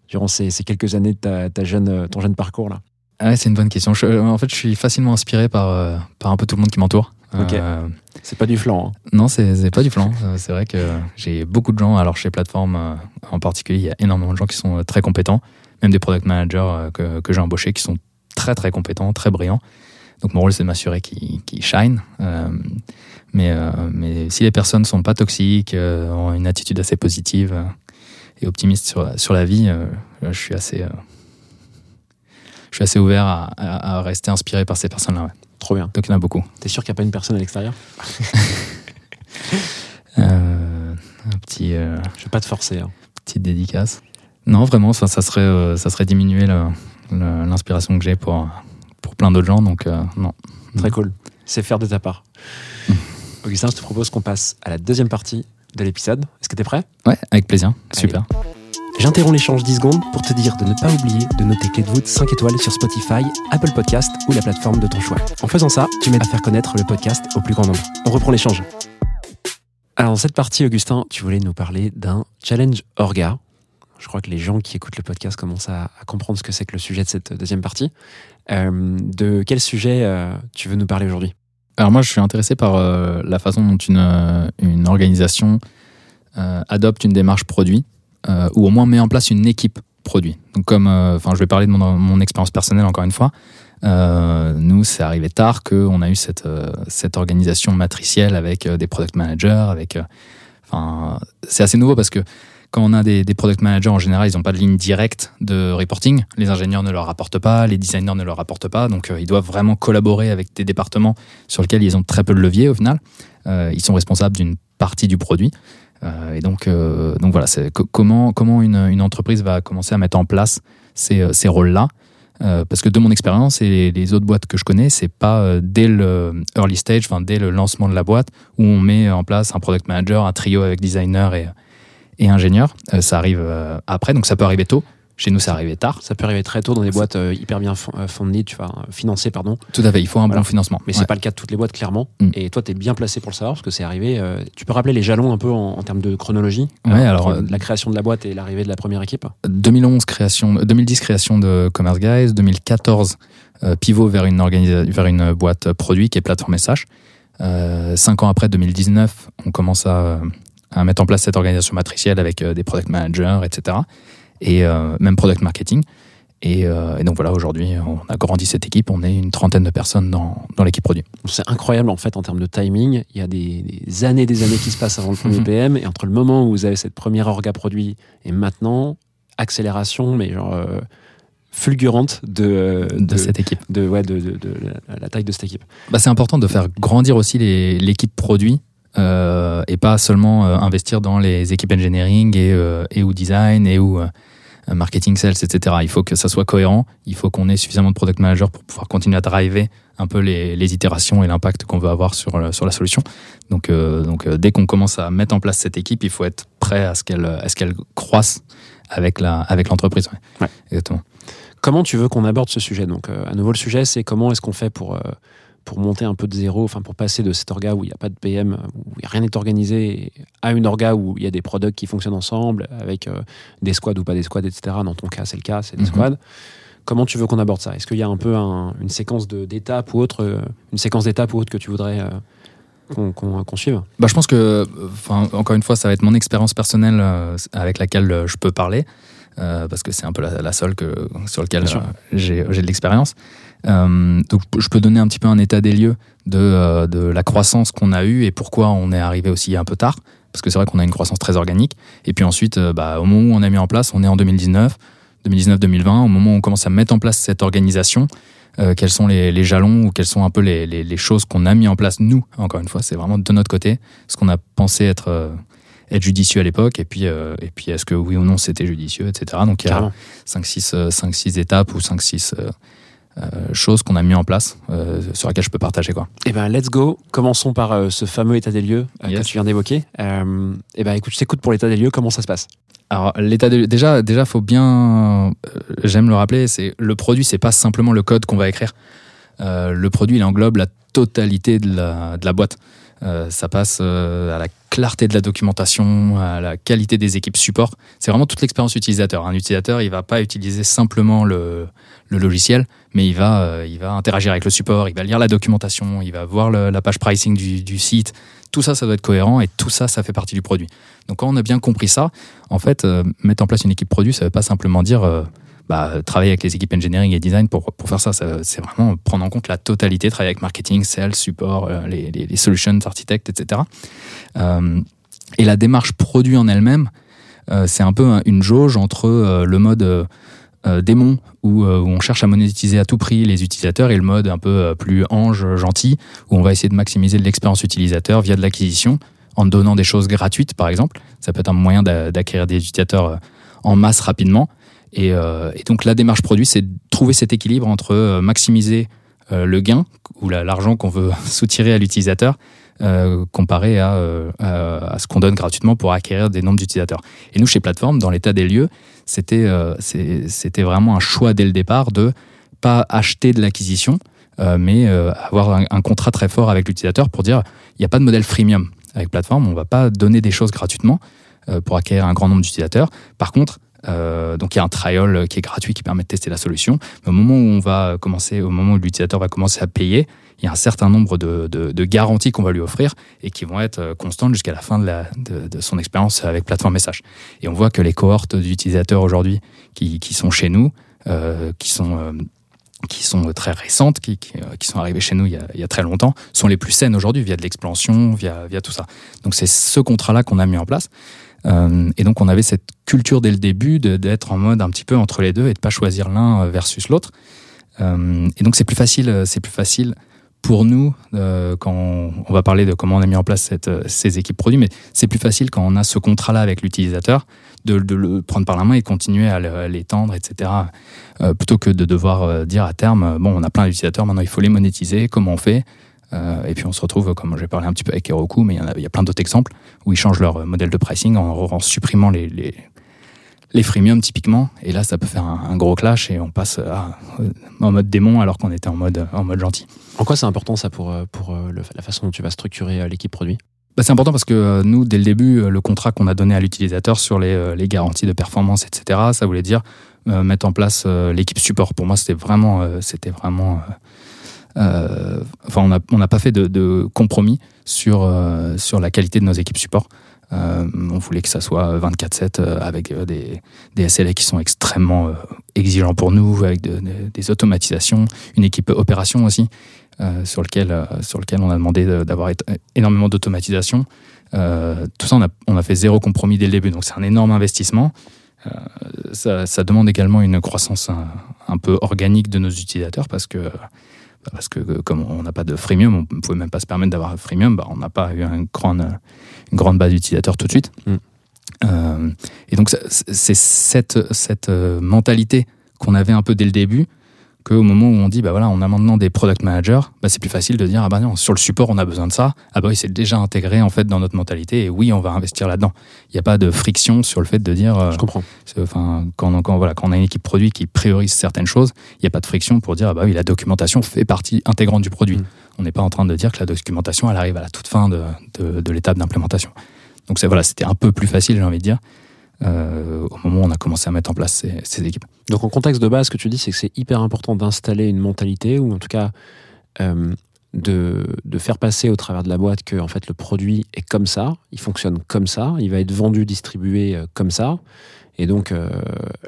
durant ces, ces quelques années de ta, ta jeune, ton jeune parcours là? Ah c'est une bonne question. Je- en fait, je suis facilement inspiré par, par un peu tout le monde qui m'entoure. Ok. Euh, C'est pas du flanc. hein. non, c'est pas du flanc. Euh, C'est vrai que j'ai beaucoup de gens. Alors, chez Plateforme euh, en particulier, il y a énormément de gens qui sont très compétents, même des product managers que, que j'ai embauchés qui sont très très compétents, très brillants. Donc, mon rôle, c'est de m'assurer qu'ils shine. Euh, mais, euh, mais si les personnes sont pas toxiques, euh, ont une attitude assez positive et optimiste sur, la- sur la vie, je suis assez. je suis assez ouvert à, à- à rester inspiré par ces personnes-là. ouais. Trop bien. Donc il y en a beaucoup. T'es sûr qu'il n'y a pas une personne à l'extérieur Euh, un petit, euh, Je vais pas te forcer. hein. petite dédicace. Non, vraiment, ça, ça serait, euh, ça serait diminuer l'inspiration que j'ai pour, pour plein d'autres gens. Donc, euh, non. Très cool. C'est faire de ta part. Augustin, je te propose qu'on passe à la deuxième partie de l'épisode. Est-ce que t'es prêt? Ouais, avec plaisir. Super. J'interromps l'échange 10 secondes pour te dire de ne pas oublier de noter Clé de voûte 5 étoiles sur Spotify, Apple Podcast ou la plateforme de ton choix. En faisant ça, tu m'aides à faire connaître le podcast au plus grand nombre. On reprend l'échange. Alors dans cette partie, Augustin, tu voulais nous parler d'un challenge orga. Je crois que les gens qui écoutent le podcast commencent à, à comprendre ce que c'est que le sujet de cette deuxième partie. Euh, de quel sujet euh, tu veux nous parler aujourd'hui? Alors moi, je suis intéressé par euh, la façon dont une, une organisation euh, adopte une démarche produit euh, ou au moins met en place une équipe produit. Donc comme, euh, je vais parler de mon, expérience personnelle encore une fois. Euh, nous, c'est arrivé tard qu'on a eu cette, euh, cette organisation matricielle avec des product managers, avec, enfin, c'est assez nouveau parce que quand on a des, des product managers, en général, ils n'ont pas de ligne directe de reporting. Les ingénieurs ne leur rapportent pas, les designers ne leur rapportent pas. Donc, ils doivent vraiment collaborer avec des départements sur lesquels ils ont très peu de levier au final. Ils sont responsables d'une partie du produit. Euh, et donc, euh, donc voilà, comment, comment une, entreprise va commencer à mettre en place ces, euh, ces rôles-là? Parce que de mon expérience et les, autres boîtes que je connais, c'est pas dès le early stage, enfin dès le lancement de la boîte, où on met en place un product manager, un trio avec designer et, et ingénieur. Ça arrive après, donc ça peut arriver tôt. Chez nous, ça arrive tard. Ça peut arriver très tôt dans des boîtes euh, hyper bien euh, fondées, tu vois, financées, pardon. Tout à fait, il faut un Voilà. bon financement. Mais Ouais. c'est pas le cas de toutes les boîtes, clairement. Mm. Et toi, tu es bien placé pour le savoir parce que c'est arrivé. euh, tu peux rappeler les jalons un peu en, en termes de chronologie Ouais, euh, alors, la création de la boîte et l'arrivée de la première équipe 2011 création, 2010 création de Commerce Guys, 2014 euh, pivot vers une vers une boîte produit qui est Plateforme SH. Cinq ans après, 2019, on commence à, à mettre en place cette organisation matricielle avec des product managers, etc. Et euh, même product marketing. Et, euh, et donc voilà, aujourd'hui, on a grandi cette équipe. On est une trentaine de personnes dans, dans l'équipe produit. C'est incroyable en fait en termes de timing. Il y a des, des années des années qui se passent avant le premier. PM. Et entre le moment où vous avez cette première orga produit et maintenant, accélération, mais genre euh, fulgurante de, de cette équipe. de, ouais, de, de- la, taille de cette équipe. Bah, c'est important de faire grandir aussi l'équipe produit euh, et pas seulement investir dans les équipes engineering et, et ou design et ou marketing sales, etc. Il faut que ça soit cohérent. Il faut qu'on ait suffisamment de product managers pour pouvoir continuer à driver un peu les, les itérations et l'impact qu'on veut avoir sur, le- sur la solution. Donc, euh, donc euh, dès qu'on commence à mettre en place cette équipe, il faut être prêt à ce qu'elle à ce qu'elle croisse avec la avec l'entreprise. ouais. Ouais. Exactement. Comment tu veux qu'on aborde ce sujet? Donc, euh, à nouveau, le sujet, c'est comment est-ce qu'on fait pour, euh, pour monter un peu de zéro, enfin, pour passer de cet orga où il n'y a pas de PM, où rien n'est organisé, à une orga où il y a des products qui fonctionnent ensemble, avec euh, des squads ou pas des squads, etc. Dans ton cas, c'est le cas, c'est des Mhm. squads. Comment tu veux qu'on aborde ça? Est-ce qu'il y a un peu un- une séquence d'étapes ou autre, euh, une séquence d'étapes ou autre que tu voudrais euh, qu'on suive? Bah, je pense que, encore une fois, ça va être mon expérience personnelle avec laquelle je peux parler. euh, parce que c'est un peu la, la seule que, sur laquelle j'ai de l'expérience. Euh, donc je peux donner un petit peu un état des lieux de, euh, de la croissance qu'on a eue et pourquoi on est arrivé aussi un peu tard. Parce que c'est vrai qu'on a une croissance très organique. Et puis ensuite, euh, bah, au moment où on a mis en place, on est en 2019, 2019-2020, au moment où on commence à mettre en place cette organisation, quels sont les, les jalons ou quelles sont un peu les, les- les choses qu'on a mis en place nous, encore une fois, c'est vraiment de notre côté, ce qu'on a pensé être, être judicieux à l'époque, et puis, euh, et puis est-ce que oui ou non c'était judicieux, etc. Donc il y a Carrément. 5-6 euh, 5-6 étapes ou 5-6 euh, euh, choses qu'on a mis en place euh, sur lesquelles je peux partager. Quoi. Eh ben, let's go. Commençons par euh, ce fameux état des lieux euh, Yes. que tu viens d'évoquer. Euh, eh ben, écoute, je t'écoute pour l'état des lieux. Comment ça se passe? Alors l'état des lieux- déjà déjà faut bien euh, j'aime le rappeler c'est le produit c'est pas simplement le code qu'on va écrire Euh, le produit il englobe la totalité de la, de la boîte Euh, ça passe euh, à la clarté de la documentation à la qualité des équipes support. C'est vraiment toute l'expérience utilisateur. Un utilisateur il va pas utiliser simplement le, logiciel mais il va euh, il va interagir avec le support il va lire la documentation il va voir la page pricing du, site. Tout ça ça doit être cohérent et tout ça ça fait partie du produit. Donc quand on a bien compris ça en fait, mettre en place une équipe produit, ça veut pas simplement dire bah, travailler avec les équipes engineering et design pour, pour faire ça. Ça- C'est vraiment prendre en compte la totalité, travailler avec marketing, sales, support, euh, les, les, solutions, architectes, etc. Euh, et la démarche produit en elle-même, euh, c'est un peu un- une jauge entre euh, le mode euh, démon, où, où on cherche à monétiser à tout prix les utilisateurs, et le mode un peu plus ange, gentil, où on va essayer de maximiser l'expérience utilisateur via de l'acquisition, en donnant des choses gratuites, par exemple. Ça peut être un moyen d'a- d'acquérir des utilisateurs en masse rapidement. Et, euh, et donc la démarche produit, c'est de trouver cet équilibre entre euh, maximiser euh, le gain ou la- l'argent qu'on veut soutirer à l'utilisateur comparé à, ce qu'on donne gratuitement pour acquérir des nombres d'utilisateurs. Et nous, chez Plateforme, dans l'état des lieux, c'était c'était vraiment un choix dès le départ de pas acheter de l'acquisition, mais avoir un, un contrat très fort avec l'utilisateur pour dire il n'y a pas de modèle freemium avec Plateforme, on va pas donner des choses gratuitement pour acquérir un grand nombre d'utilisateurs. Par contre, euh, donc il y a un trial qui est gratuit qui permet de tester la solution. Mais au moment où on va commencer, au moment où l'utilisateur va commencer à payer, il y a un certain nombre de, garanties qu'on va lui offrir et qui vont être euh, constantes jusqu'à la fin de, son expérience avec plateforme message. Et on voit que les cohortes d'utilisateurs aujourd'hui qui, sont chez nous, euh, qui sont très récentes, qui, sont arrivées chez nous il y, a, il y a très longtemps, sont les plus saines aujourd'hui via de l'expansion, via, via tout ça. Donc c'est ce contrat-là qu'on a mis en place. Euh, et donc on avait cette culture dès le début d'être en mode un petit peu entre les deux et de pas choisir l'un versus l'autre. Euh, et donc c'est plus facile, euh, c'est plus facile pour nous euh, quand on, va parler de comment on a mis en place euh, ces équipes produits, mais c'est plus facile quand on a ce contrat-là avec l'utilisateur de, de le prendre par la main et continuer à l'étendre, etc. Euh, plutôt que de devoir euh, dire à terme, euh, bon, on a plein d'utilisateurs, maintenant il faut les monétiser, comment on fait? Euh, Et puis on se retrouve, comme j'ai parlé un petit peu avec Heroku, mais il y, en a, il y a plein d'autres exemples où ils changent leur modèle de pricing en, en supprimant les, les, les freemiums typiquement. Et là, ça peut faire un, un gros clash et on passe à, euh, en mode démon alors qu'on était en mode, en mode gentil. En quoi c'est important ça pour, euh, pour le- la façon dont tu vas structurer l'équipe produit? Bah, c'est important parce que euh, nous, dès le début, euh, le contrat qu'on a donné à l'utilisateur sur les, euh, les garanties de performance, etc., ça voulait dire mettre en place l'équipe support. Pour moi, c'était vraiment, c'était vraiment. Euh, enfin, on n'a pas fait de, compromis sur, euh, sur la qualité de nos équipes support. Euh, on voulait que ça soit 24/7 euh, avec des, SLA qui sont extrêmement exigeants pour nous, avec de- de- des automatisations, une équipe opération aussi, sur, lequel, sur lequel on a demandé de- d'avoir énormément d'automatisation. Tout ça, on a, fait zéro compromis dès le début, donc c'est un énorme investissement. Ça, demande également une croissance un peu organique de nos utilisateurs parce que, parce que euh, comme on n'a pas de freemium, on ne pouvait même pas se permettre d'avoir un freemium, bah, on n'a pas eu un grand, euh, une grande base d'utilisateurs tout de suite. Mm. Euh, et donc c'est cette, cette mentalité qu'on avait un peu dès le début qu'au moment où on dit bah voilà on a maintenant des product managers bah c'est plus facile de dire ah bah non sur le support on a besoin de ça ah bah oui c'est déjà intégré en fait dans notre mentalité et oui on va investir là-dedans il n'y a pas de friction sur le fait de dire euh, Je comprends. Enfin, quand, on- quand, voilà, quand on a une équipe produit qui priorise certaines choses, il n'y a pas de friction pour dire ah bah oui, la documentation fait partie intégrante du produit. Mm. On n'est pas en train de dire que la documentation elle arrive à la toute fin de, de, de l'étape d'implémentation. Donc voilà, c'était un peu plus facile, j'ai envie de dire, euh, au moment où on a commencé à mettre en place ces, équipes. Donc en contexte de base, ce que tu dis, c'est que c'est hyper important d'installer une mentalité ou en tout cas euh, de, de faire passer au travers de la boîte que en fait le produit est comme ça, il fonctionne comme ça, il va être vendu, distribué euh, comme ça. Et donc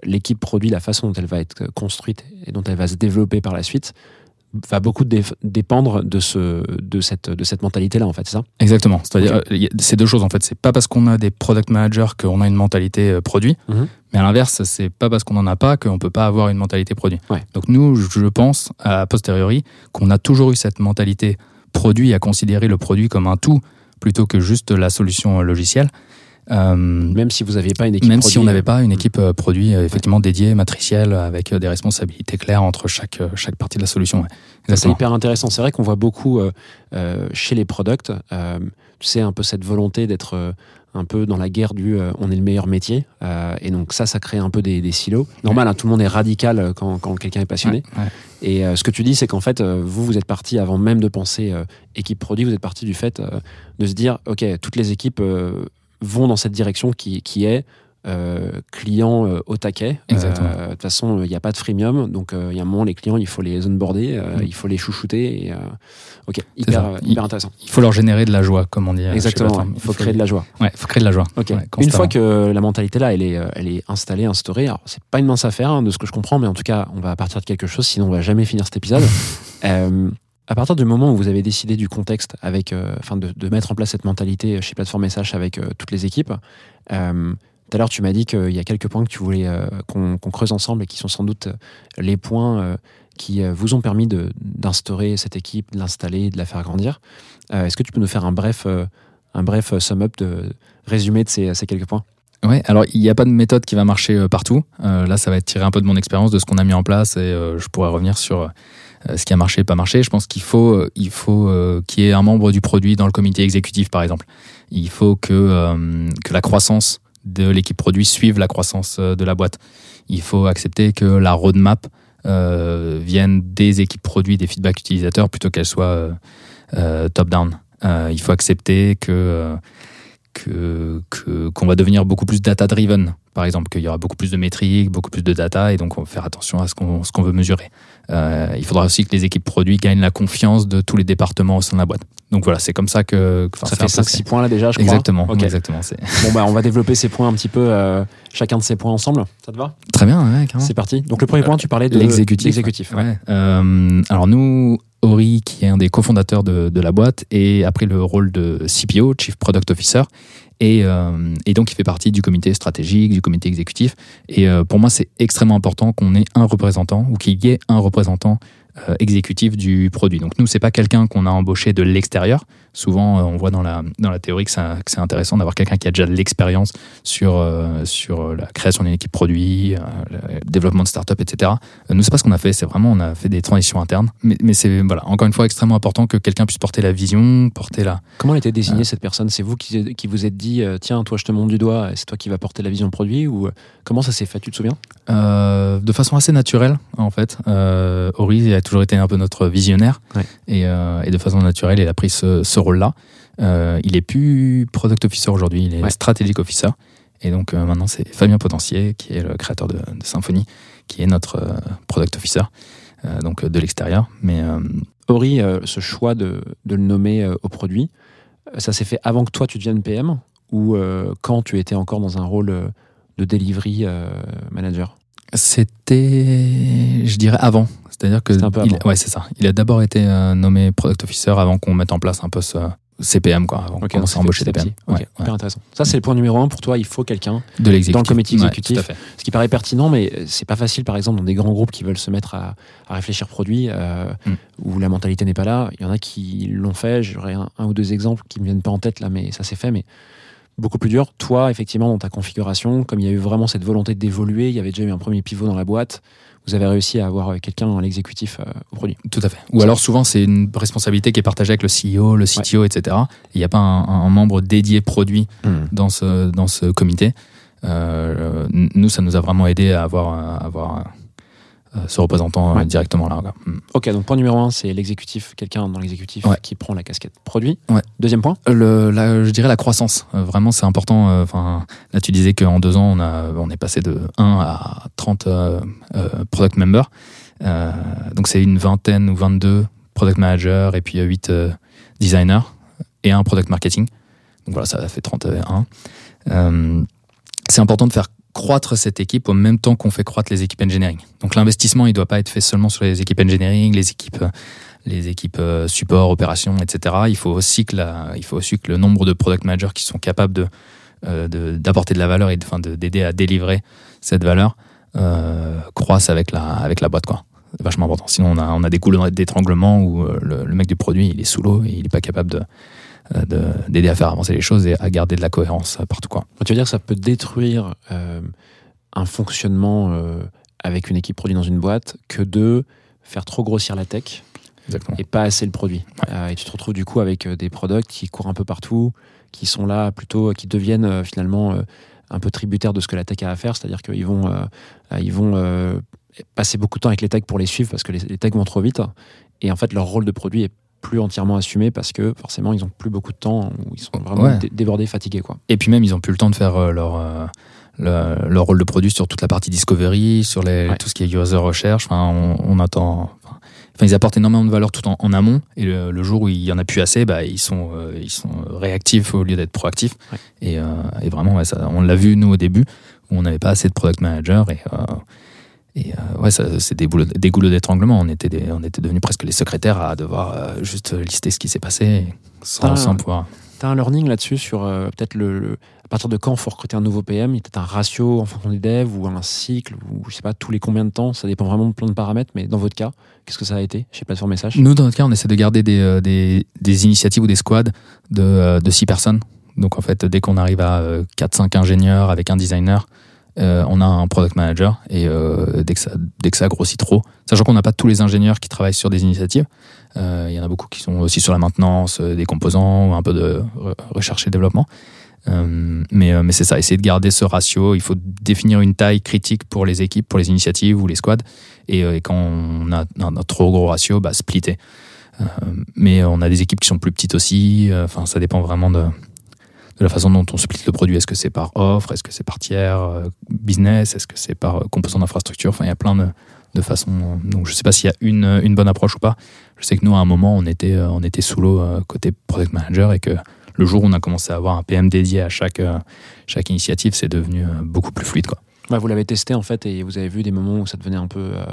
l'équipe produit, la façon dont elle va être construite et dont elle va se développer par la suite, va beaucoup dé- dépendre de, ce, de cette, de cette mentalité-là, en fait, c'est ça? Exactement. C'est-à-dire, euh, c'est deux choses en fait. C'est pas parce qu'on a des product managers qu'on a une mentalité euh, produit, Mhm. mais à l'inverse, c'est pas parce qu'on en a pas qu'on peut pas avoir une mentalité produit. Ouais. Donc nous, je je pense à posteriori qu'on a toujours eu cette mentalité produit à considérer le produit comme un tout plutôt que juste la solution euh, logicielle. Euh, Même si vous n'aviez pas une équipe même si on produit, n'avait pas une équipe euh, produit euh, effectivement dédiée, matricielle, avec des responsabilités claires entre chaque, chaque partie de la solution. ouais. C'est hyper intéressant. C'est vrai qu'on voit beaucoup chez les products, tu sais, un peu cette volonté d'être un peu dans la guerre du euh, on est le meilleur métier. Euh, et donc ça, ça crée un peu des, des silos. Normal, hein, tout le monde est radical quand, quand quelqu'un est passionné. Ouais, ouais. Et euh, ce que tu dis, c'est qu'en fait, vous, vous êtes parti avant même de penser équipe produit, vous êtes parti du fait de se dire, OK, toutes les équipes vont dans cette direction qui, qui est euh, client euh, au taquet. Euh, De toute façon, il n'y a pas de freemium, donc il y a un moment, les clients, il faut les onboarder, Mm. il faut les chouchouter. Et, ok, hyper, intéressant. Il faut leur générer de la joie, comme on dit. Exactement, ouais. il faut créer de la joie. Ouais, faut créer de la joie. Ouais, Une fois que la mentalité là, elle est, elle est installée, instaurée, alors c'est pas une mince affaire hein, de ce que je comprends, mais en tout cas, on va partir de quelque chose, sinon on va jamais finir cet épisode. À partir du moment où vous avez décidé du contexte, avec, euh, enfin, de, mettre en place cette mentalité chez Plateforme SH avec euh, toutes les équipes. euh, tout à l'heure, tu m'as dit qu'il y a quelques points que tu voulais qu'on creuse ensemble et qui sont sans doute les points qui vous ont permis d'instaurer cette équipe, de l'installer, de la faire grandir. Est-ce que tu peux nous faire un bref, un bref sum-up de résumé de ces, ces quelques points? Ouais, alors il n'y a pas de méthode qui va marcher partout. Là, ça va être tiré un peu de mon expérience, de ce qu'on a mis en place, et je pourrais revenir sur ce qui a marché pas marché. Je pense qu'il faut, euh, il faut euh, qu'il y ait un membre du produit dans le comité exécutif, par exemple. Il faut que, euh, que la croissance de l'équipe produit suive la croissance euh, de la boîte. Il faut accepter que la roadmap euh, vienne des équipes produits, des feedbacks utilisateurs, plutôt qu'elle soit euh, euh, top-down. Euh, il faut accepter que euh, que qu'on va devenir beaucoup plus data driven par exemple qu'il y aura beaucoup plus de métriques beaucoup plus de data et donc on va faire attention à ce qu'on qu'on veut mesurer Euh, il faudra aussi que les équipes produits gagnent la confiance de tous les départements au sein de la boîte donc voilà c'est comme ça que, Ça fait peu 5-6 points là déjà, je crois. exactement Ok. exactement c'est Bon, bah, on va développer ces points un petit peu, euh, chacun de ces points ensemble. Ça te va? Très bien ouais. C'est parti. Donc, le premier point, tu parlais de L'exécutif. l'exécutif. Ouais. Euh, alors nous, Ori, qui est un des cofondateurs de, de la boîte, et a pris le rôle de CPO, Chief Product Officer, et, euh, et donc il fait partie du comité stratégique, du comité exécutif. Et euh, pour moi, c'est extrêmement important qu'on ait un représentant ou qu'il y ait un représentant euh, exécutif du produit. Donc nous, c'est pas quelqu'un qu'on a embauché de l'extérieur. Souvent, euh, on voit dans la, dans la théorie que, ça- que c'est intéressant d'avoir quelqu'un qui a déjà de l'expérience sur, euh, sur la création d'une équipe produit, euh, le développement de start-up, etc. Euh, Nous, c'est pas ce qu'on a fait. C'est vraiment, on a fait des transitions internes. Mais, mais c'est, voilà, encore une fois, extrêmement important que quelqu'un puisse porter la vision, porter la. Comment elle était désignée Euh. cette personne? C'est vous qui, qui vous êtes dit, euh, tiens, toi, je te montre du doigt, c'est toi qui vas porter la vision produit Ou euh, comment ça s'est fait? Tu te souviens? Euh, de façon assez naturelle, en fait. Euh, Ori a toujours été un peu notre visionnaire. Ouais. Et, euh, et de façon naturelle, il a pris ce, ce rôle-là. Euh, il est plus product officer aujourd'hui, il est Ouais. strategic officer. Et donc euh, maintenant, c'est Fabien Potentier, qui est le créateur de, de Symfony, qui est notre euh, product officer, donc de l'extérieur. Mais Ori, ce choix de, de le nommer au produit, ça s'est fait avant que toi, tu deviennes PM Ou quand tu étais encore dans un rôle de delivery manager? C'était, je dirais, avant. C'est-à-dire que C'était un peu il- ouais, c'est ça. Il a d'abord été euh, nommé product officer avant qu'on mette en place un peu ce CPM, quoi, avant qu'on commence à embaucher des PM. ouais. intéressant. Ça, c'est le point numéro un pour toi. Il faut quelqu'un De l'exécutif. Dans le comité exécutif. Ce qui paraît pertinent, mais c'est pas facile, par exemple, dans des grands groupes qui veulent se mettre à, à réfléchir produit, euh, Mm. où la mentalité n'est pas là. Il y en a qui l'ont fait. J'aurais un, un ou deux exemples qui me viennent pas en tête là, mais ça s'est fait. Mais beaucoup plus dur. Toi, effectivement, dans ta configuration, comme il y a eu vraiment cette volonté d'évoluer, il y avait déjà eu un premier pivot dans la boîte. Vous avez réussi à avoir quelqu'un dans l'exécutif euh, au produit. Tout à fait. Ou alors souvent c'est une responsabilité qui est partagée avec le CEO, le CTO, etc. Il n'y a pas un, un membre dédié produit dans ce, dans ce comité. Euh, nous, ça nous a vraiment aidé à avoir, à avoir euh, ce représentant euh, Ouais. directement là. Mm. Ok, donc point numéro un, c'est l'exécutif, quelqu'un dans l'exécutif Ouais. qui prend la casquette produit. Ouais. Deuxième point. Le, la- je dirais la croissance. Euh, vraiment, c'est important. euh, Enfin, là, tu disais qu'en deux ans, on, a, on est passé de 1 à 30 euh, euh, product members. Euh, donc, c'est une vingtaine ou 22 product managers et puis 8 designers et un product marketing. Donc voilà, ça fait 31. Euh, c'est important de faire croître cette équipe au même temps qu'on fait croître les équipes engineering. Donc l'investissement, il ne doit pas être fait seulement sur les équipes engineering, les équipes, les équipes euh, support, opération, etc. Il faut aussi que la, il faut aussi que le nombre de product managers qui sont capables de euh, d'apporter de, la valeur et de, enfin, de- d'aider à délivrer cette valeur euh, croissent avec la, avec la boîte. Quoi. C'est vachement important. Sinon, on a, on a des coups d'étranglement où le, le mec du produit, il est sous l'eau et il n'est pas capable de- d'aider à faire avancer les choses et à garder de la cohérence euh, partout. Quoi. Tu veux dire que ça peut détruire euh, un fonctionnement euh, avec une équipe produit dans une boîte que de faire trop grossir la tech Exactement. et pas assez le produit. Euh, et tu te retrouves du coup avec euh, des products qui courent un peu partout, qui sont là plutôt, qui deviennent euh, finalement euh, un peu tributaires de ce que la tech a à faire, c'est-à-dire qu'ils vont, euh, euh, ils vont euh, passer beaucoup de temps avec les techs pour les suivre parce que les, les techs vont trop vite. Et en fait, leur rôle de produit est plus entièrement assumé parce que forcément, ils ont plus beaucoup de temps ou ils sont vraiment Ouais. débordés, fatigués. Quoi. Et puis même, ils ont plus le temps de faire euh, leur, euh, le- leur rôle de produit sur toute la partie discovery, sur les, Ouais. tout ce qui est user recherche. Enfin, on, on attend. Enfin, enfin, ils apportent énormément de valeur tout en, en amont. Et le, le jour où il y en a plus assez, bah, ils sont, euh, ils sont réactifs au lieu d'être proactifs. Ouais. Et, euh, et vraiment, ça, on l'a vu nous au début où on n'avait pas assez de product manager et et euh, ouais, c'est des, des goulots d'étranglement. On était, des- on était devenus presque les secrétaires à devoir euh, juste lister ce qui s'est passé sans, sans pouvoir. Tu as un learning là-dessus sur euh, peut-être le, le- à partir de quand il faut recruter un nouveau PM Il y a peut-être un ratio en fonction des devs ou un cycle ou je sais pas, tous les combien de temps? Ça dépend vraiment de plein de paramètres, mais dans votre cas, qu'est-ce que ça a été chez Plateforme Message? Nous, dans notre cas, on essaie de garder des, des, des initiatives ou des squads de, euh, de six personnes. Donc, en fait, dès qu'on arrive à 4-5 ingénieurs avec un designer, euh, on a un product manager. Et euh, dès, que ça, grossit trop, sachant qu'on n'a pas tous les ingénieurs qui travaillent sur des initiatives, euh, il y en a beaucoup qui sont aussi sur la maintenance des composants ou un peu de re- recherche et développement. Mais c'est ça, essayer de garder ce ratio. Il faut définir une taille critique pour les équipes, pour les initiatives ou les squads. Et, quand on a un, trop gros ratio, bah, splitter. Mais on a des équipes qui sont plus petites aussi. Enfin, ça dépend vraiment de, de la façon dont on split le produit. Est-ce que c'est par offre Est-ce que c'est par tiers euh, business Est-ce que c'est par euh, composant d'infrastructure Enfin, il y a plein de, de façons. Donc, je sais pas s'il y a une, une bonne approche ou pas. Je sais que nous, à un moment, on était, euh, on était sous l'eau côté product manager et que le jour où on a commencé à avoir un PM dédié à chaque, chaque initiative, c'est devenu beaucoup plus fluide. Quoi. Ouais, Vous l'avez testé en fait et vous avez vu des moments où ça devenait un peu euh,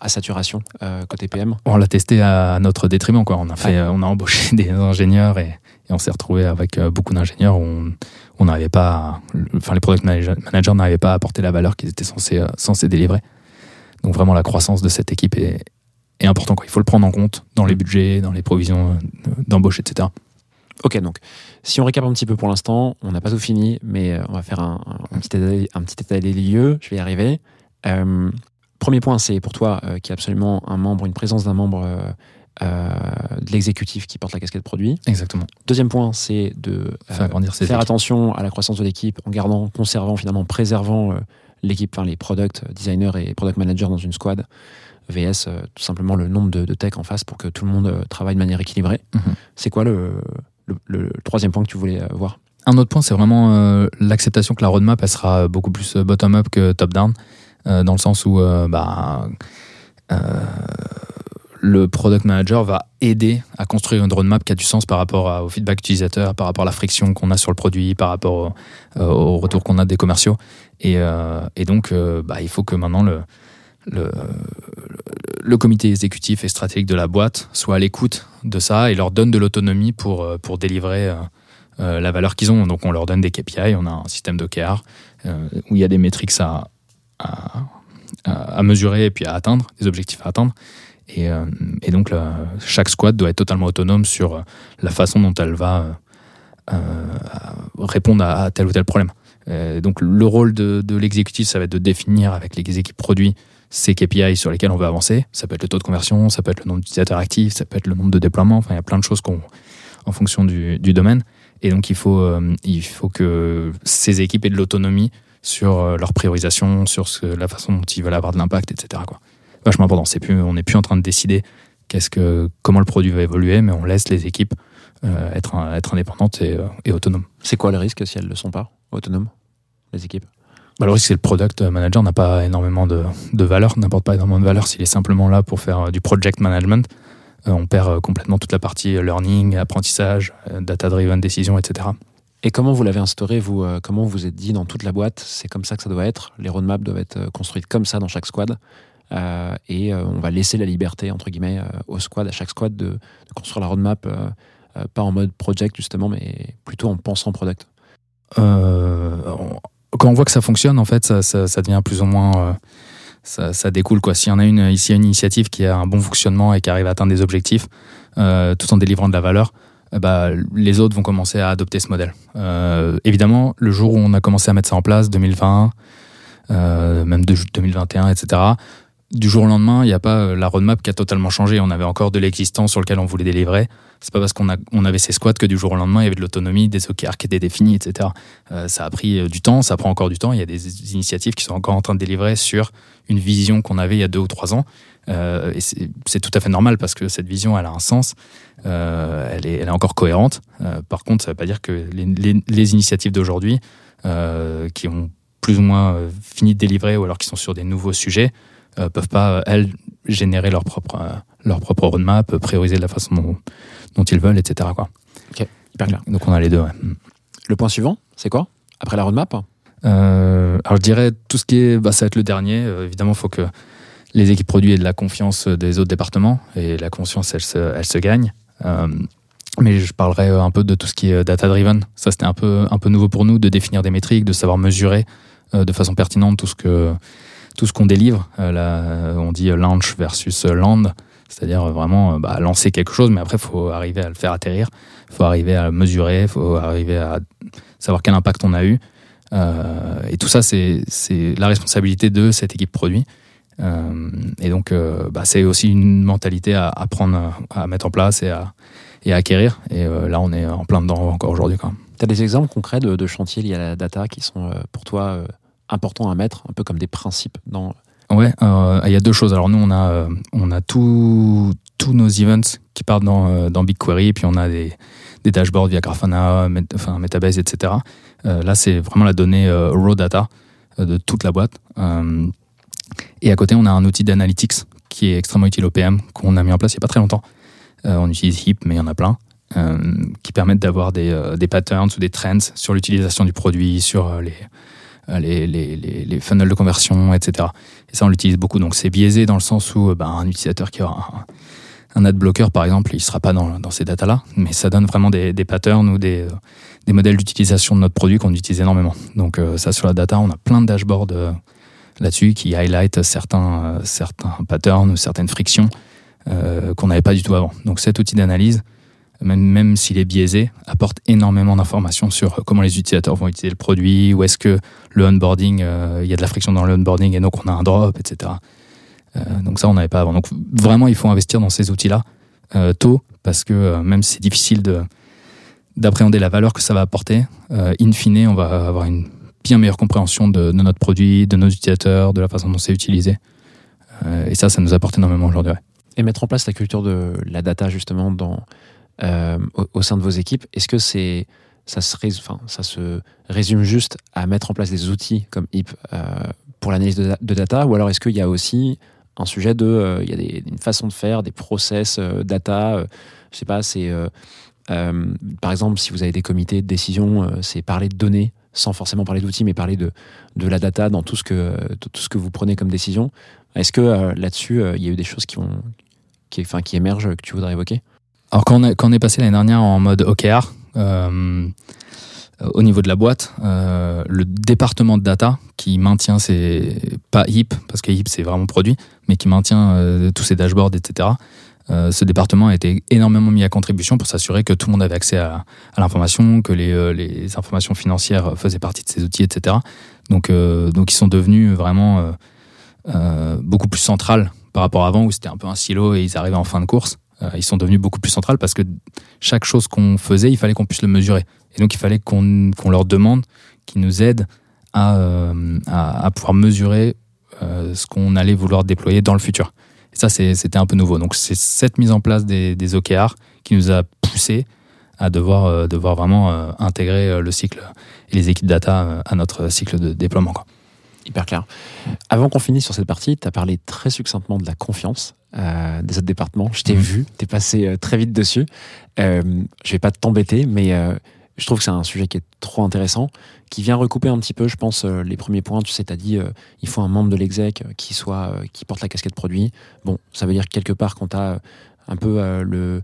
à saturation euh, côté PM. On l'a testé à notre détriment. Quoi. On, a fait, on a embauché des ingénieurs et, et on s'est retrouvé avec euh, beaucoup d'ingénieurs où on on n'arrivait pas, à- enfin les product manager- managers n'arrivaient pas à apporter la valeur qu'ils étaient censés, censés délivrer. Donc vraiment la croissance de cette équipe est, est important. Quoi. Il faut le prendre en compte dans les budgets, dans les provisions d'embauche, etc. Ok, donc si on récap un petit peu pour l'instant, on n'a pas tout fini, mais euh, on va faire un, petit, état, un petit état des lieux. Je vais y arriver. Euh, premier point, c'est pour toi euh, qu'il y a absolument un membre, une présence d'un membre euh, de l'exécutif qui porte la casquette produit. Exactement. Deuxième point, c'est de Faire attention à la croissance de l'équipe en gardant, conservant, finalement préservant l'équipe, enfin les product designers et product managers dans une squad. VS, tout simplement le nombre de, de tech en face pour que tout le monde travaille de manière équilibrée. Mhm. C'est quoi le, le, troisième point que tu voulais euh, voir Un autre point, c'est vraiment euh, l'acceptation que la roadmap, elle sera beaucoup plus euh, bottom-up que top-down, dans le sens où bah, le product manager va aider à construire une roadmap qui a du sens par rapport au feedback utilisateur, par rapport à la friction qu'on a sur le produit, par rapport au, retour qu'on a des commerciaux. Et, donc, bah, il faut que maintenant le, le, comité exécutif et stratégique de la boîte soit à l'écoute de ça et leur donne de l'autonomie pour, euh, pour délivrer euh, euh, la valeur qu'ils ont. Donc on leur donne des KPI, on a un système d'OKR où il y a des métriques à, à, mesurer et puis à atteindre, des objectifs à atteindre. Et, et donc chaque squad doit être totalement autonome sur la façon dont elle va répondre à, tel ou tel problème. Donc le rôle de l'exécutif, ça va être de définir avec les équipes produits ces KPI sur lesquels on veut avancer. Ça peut être le taux de conversion, ça peut être le nombre d'utilisateurs actifs, ça peut être le nombre de déploiements. Enfin, il y a plein de choses qu'on, en fonction du, domaine. Et donc, il faut, euh, il faut que ces équipes aient de l'autonomie sur euh, leur priorisation, sur la façon dont ils veulent avoir de l'impact, etc. Quoi. Vachement important. C'est plus, on n'est plus en train de décider qu'est-ce que, comment le produit va évoluer, mais on laisse les équipes euh, être, être indépendantes et, et autonomes. C'est quoi le risque si elles ne le sont pas autonomes, les équipes? Bah, le risque, c'est que le product manager n'a pas énormément de, de valeur, n'apporte pas énormément de valeur s'il est simplement là pour faire euh, du project management. euh, on perd euh, complètement toute la partie learning, apprentissage, data-driven décision, etc. Et comment vous l'avez instauré, vous euh, Comment vous vous êtes dit dans toute la boîte, c'est comme ça que ça doit être Les roadmaps doivent être construites comme ça dans chaque squad. euh, et on va laisser la liberté, entre guillemets, au squad, à chaque squad, de, de construire la roadmap, pas en mode project justement, mais plutôt en pensant product? Euh, quand on voit que ça fonctionne, en fait, ça, ça- ça devient plus ou moins. euh, ça, ça découle quoi. S'il y en a une ici, une initiative qui a un bon fonctionnement et qui arrive à atteindre des objectifs, euh, tout en délivrant de la valeur, euh, bah, les autres vont commencer à adopter ce modèle. Euh, évidemment, le jour où on a commencé à mettre ça en place, 2020, euh, même de 2021, etc. Du jour au lendemain, il n'y a pas euh, la roadmap qui a totalement changé. On avait encore de l'existant sur lequel on voulait délivrer. C'est pas parce qu'on avait ces squads que du jour au lendemain, il y avait de l'autonomie, des OKR qui étaient définis, etc. Euh, ça a pris euh, du temps, ça prend encore du temps. Il y a des initiatives qui sont encore en train de délivrer sur une vision qu'on avait il y a deux ou trois ans. C'est tout à fait normal parce que cette vision, elle a un sens, elle, est, encore cohérente. Par contre, ça ne veut pas dire que les, initiatives d'aujourd'hui, qui ont plus ou moins fini de délivrer ou alors qui sont sur des nouveaux sujets, euh, peuvent pas, euh, elles, générer leur propre, euh, leur propre roadmap, euh, prioriser de la façon dont, dont ils veulent, etc. Quoi. Hyper clair. Donc on a les deux. ouais. Mm. Le point suivant, c'est quoi? Après la roadmap? Euh, alors je dirais tout ce qui est, bah, ça va être le dernier. Euh, évidemment, il faut que les équipes produits aient de la confiance des autres départements et la confiance, elle se, elle se gagne. Euh, mais je parlerai un peu de tout ce qui est data driven. Ça, c'était un peu, un peu nouveau pour nous de définir des métriques, de savoir mesurer euh, de façon pertinente tout ce que tout ce qu'on délivre. Euh, là, on dit launch versus land, c'est-à-dire vraiment euh, bah, lancer quelque chose, mais après, il faut arriver à le faire atterrir, il faut arriver à le mesurer, il faut arriver à savoir quel impact on a eu. Euh, et tout ça, c'est la responsabilité de cette équipe produit. Euh, et donc, euh, bah, c'est aussi une mentalité à, prendre, à mettre en place et à, et acquérir. Et euh, là, on est en plein dedans encore aujourd'hui. Tu as des exemples concrets de, de chantiers liés à la data qui sont euh, pour toi euh, importants à mettre, un peu comme des principes dans. Ouais, euh, il y a deux choses. Alors nous, on a, euh, on a tous nos events qui partent dans, euh, dans BigQuery, puis on a des, des dashboards via Grafana, enfin, Metabase, etc. Là, c'est vraiment la donnée raw data de toute la boîte. Et à côté, on a un outil d'analytics qui est extrêmement utile au PM, qu'on a mis en place il n'y a pas très longtemps. On utilise HIP, mais il y en a plein, qui permettent d'avoir des, des patterns ou des trends sur l'utilisation du produit, sur les, les, les, les, les funnels de conversion, etc. Et ça, on l'utilise beaucoup. Donc, c'est biaisé dans le sens où euh, ben, un utilisateur qui aura un, un ad blocker, par exemple, il ne sera pas dans, dans ces datas-là, mais ça donne vraiment des, patterns ou des, euh, des modèles d'utilisation de notre produit qu'on utilise énormément. Donc, euh, ça, sur la data, on a plein de dashboards euh, là-dessus qui highlight certains, euh, certains patterns ou certaines frictions euh, qu'on n'avait pas du tout avant. Donc, cet outil d'analyse, même, même s'il est biaisé, apporte énormément d'informations sur comment les utilisateurs vont utiliser le produit, où est-ce que le onboarding, euh, il y a de la friction dans le onboarding et donc on a un drop, etc. Euh, donc ça, on n'avait pas avant. Donc vraiment, il faut investir dans ces outils-là euh, tôt, parce que euh, même si c'est difficile de d'appréhender la valeur que ça va apporter, euh, in fine, on va avoir une bien meilleure compréhension de, notre produit, de nos utilisateurs, de la façon dont c'est utilisé. Euh, et ça, ça nous apporte énormément aujourd'hui. Et mettre en place la culture de la data justement dans, euh, au, sein de vos équipes, est-ce que c'est ça se, résume juste à mettre en place des outils comme HIP euh, pour l'analyse de, data ou alors est-ce qu'il y a aussi un sujet de euh, il y a une façon de faire, des process data, je sais pas, c'est par exemple si vous avez des comités de décision, c'est parler de données sans forcément parler d'outils, mais parler de, de la data dans tout ce que, tout ce que vous prenez comme décision. Est-ce que là-dessus, il y a eu des choses qui, ont, qui, enfin, qui émergent que tu voudrais évoquer? Alors quand on, est, passé l'année dernière en mode OKR, euh, au niveau de la boîte, euh, le département de data qui maintient ses pas HIP parce que HIP c'est vraiment produit, mais qui maintient euh, tous ces dashboards, etc. euh, ce département a été énormément mis à contribution pour s'assurer que tout le monde avait accès à, l'information, que les, euh, les informations financières faisaient partie de ces outils, etc. Donc, donc ils sont devenus vraiment beaucoup plus centrales par rapport à avant où c'était un peu un silo et ils arrivaient en fin de course. Euh, ils sont devenus beaucoup plus centrales parce que chaque chose qu'on faisait, il fallait qu'on puisse le mesurer. Et donc il fallait qu'on leur demande, qu'ils nous aident à, euh, pouvoir mesurer euh, ce qu'on allait vouloir déployer dans le futur. Et ça, c'était un peu nouveau. Donc c'est cette mise en place des, des OKR qui nous a poussé à devoir, vraiment intégrer le cycle et les équipes data à notre cycle de déploiement. Hyper clair. Avant qu'on finisse sur cette partie, tu as parlé très succinctement de la confiance. Euh, des autres départements. Je t'ai Mhm. vu, t'es passé euh, très vite dessus. Euh, je vais pas t'embêter, mais euh, je trouve que c'est un sujet qui est trop intéressant, qui vient recouper un petit peu, je pense, les premiers points. Tu sais, t'as dit, il faut un membre de l'exec qui soit, qui porte la casquette produit. Bon, ça veut dire que quelque part, quand t'as un peu le,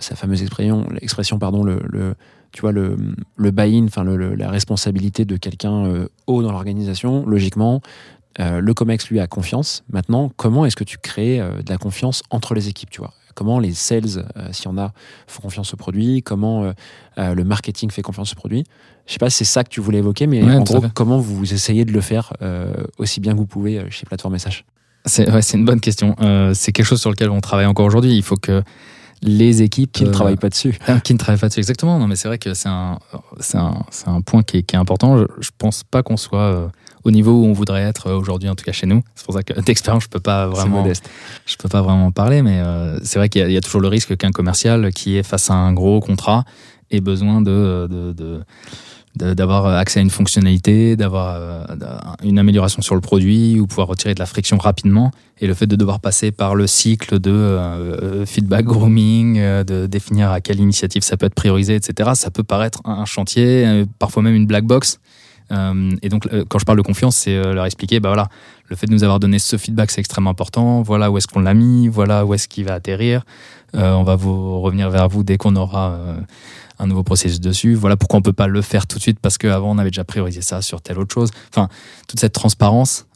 sa fameuse expression, l'expression, pardon, le, le- tu vois, le, le buy-in, enfin, la responsabilité de quelqu'un haut dans l'organisation, logiquement, euh, le COMEX, lui, a confiance. Maintenant, comment est-ce que tu crées euh, de la confiance entre les équipes, tu vois? Comment les sales, euh, s'il y en a, font confiance au produit? Comment le marketing fait confiance au produit? Je sais pas si c'est ça que tu voulais évoquer, mais Ouais, en gros, comment vous essayez de le faire aussi bien que vous pouvez chez Plateforme SH C'est ouais, une bonne question. C'est quelque chose sur lequel on travaille encore aujourd'hui. Il faut que les équipes Qui ne travaillent pas dessus Ah, qui ne travaillent pas dessus exactement. Non, mais c'est vrai que c'est un, point qui est, qui est important. Je, je pense pas qu'on soit au niveau où on voudrait être euh, aujourd'hui, en tout cas chez nous. C'est pour ça que d'expérience, je peux pas vraiment, je peux pas vraiment en parler, mais euh, c'est vrai qu'il y, a- il y a toujours le risque qu'un commercial qui est face à un gros contrat ait besoin de, de, de- de- d'avoir accès à une fonctionnalité, d'avoir euh, une amélioration sur le produit ou pouvoir retirer de la friction rapidement. Et le fait de devoir passer par le cycle de feedback grooming, de définir à quelle initiative ça peut être priorisé, etc., ça peut paraître un chantier, parfois même une black box. Euh, et donc, euh, quand je parle de confiance, c'est euh, leur expliquer, bah voilà, le fait de nous avoir donné ce feedback, c'est extrêmement important. Voilà où est-ce qu'on l'a mis, voilà où est-ce qu'il va atterrir. On va vous revenir vers vous dès qu'on aura un nouveau processus dessus. Voilà pourquoi on peut pas le faire tout de suite parce qu'avant on avait déjà priorisé ça sur telle autre chose. Enfin, toute cette transparence,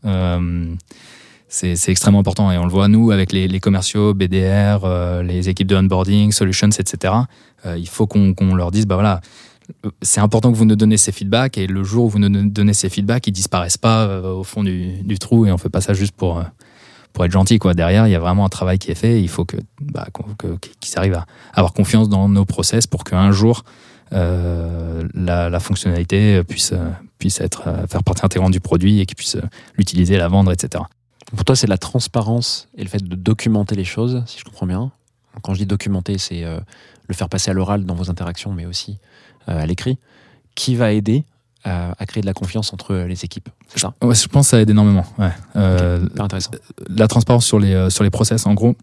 c'est extrêmement important et on le voit nous avec les, commerciaux, BDR, les équipes de onboarding, solutions, etc. Il faut qu'on qu'on leur dise, bah voilà, c'est important que vous nous donnez ces feedbacks et le jour où vous nous donnez ces feedbacks, ils disparaissent pas euh, au fond du, trou et on fait pas ça juste pour euh, pour être gentil quoi. Derrière, il y a vraiment un travail qui est fait. et Il faut que bah, qu'ils arrivent à avoir confiance dans nos process pour qu'un jour euh, la, fonctionnalité puisse puisse être faire partie intégrante du produit et qu'ils puissent l'utiliser, la vendre, etc. Pour toi, c'est la transparence et le fait de documenter les choses, si je comprends bien. Quand je dis documenter, c'est le faire passer à l'oral dans vos interactions, mais aussi à l'écrit, qui va aider euh, à créer de la confiance entre les équipes. C'est ça? Ouais, je pense que ça aide énormément. Ouais. Euh, intéressant. la transparence sur les, euh, sur les process, en gros,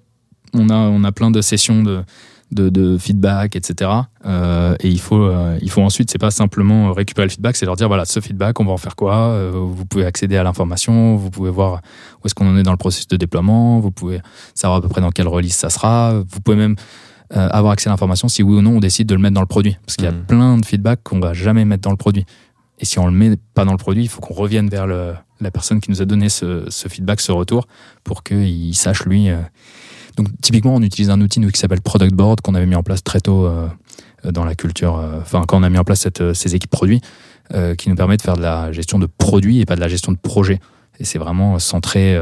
on a, on a plein de sessions de, de, de feedback, etc. Euh, et il faut, euh, il faut ensuite, c'est pas simplement récupérer le feedback, c'est leur dire voilà, ce feedback, on va en faire quoi? Euh, Vous pouvez accéder à l'information, vous pouvez voir où est-ce qu'on en est dans le processus de déploiement, vous pouvez savoir à peu près dans quelle release ça sera, vous pouvez même euh, avoir accès à l'information si oui ou non on décide de le mettre dans le produit. Parce qu'il y a Mhm. plein de feedback qu'on va jamais mettre dans le produit. Et si on le met pas dans le produit, il faut qu'on revienne vers le, la personne qui nous a donné ce, ce feedback, ce retour, pour qu'il sache lui. euh. Donc typiquement, on utilise un outil nous, qui s'appelle Product Board qu'on avait mis en place très tôt euh, dans la culture. Enfin, quand on a mis en place cette, ces équipes produits, qui nous permet de faire de la gestion de produits et pas de la gestion de projet. Et c'est vraiment centré.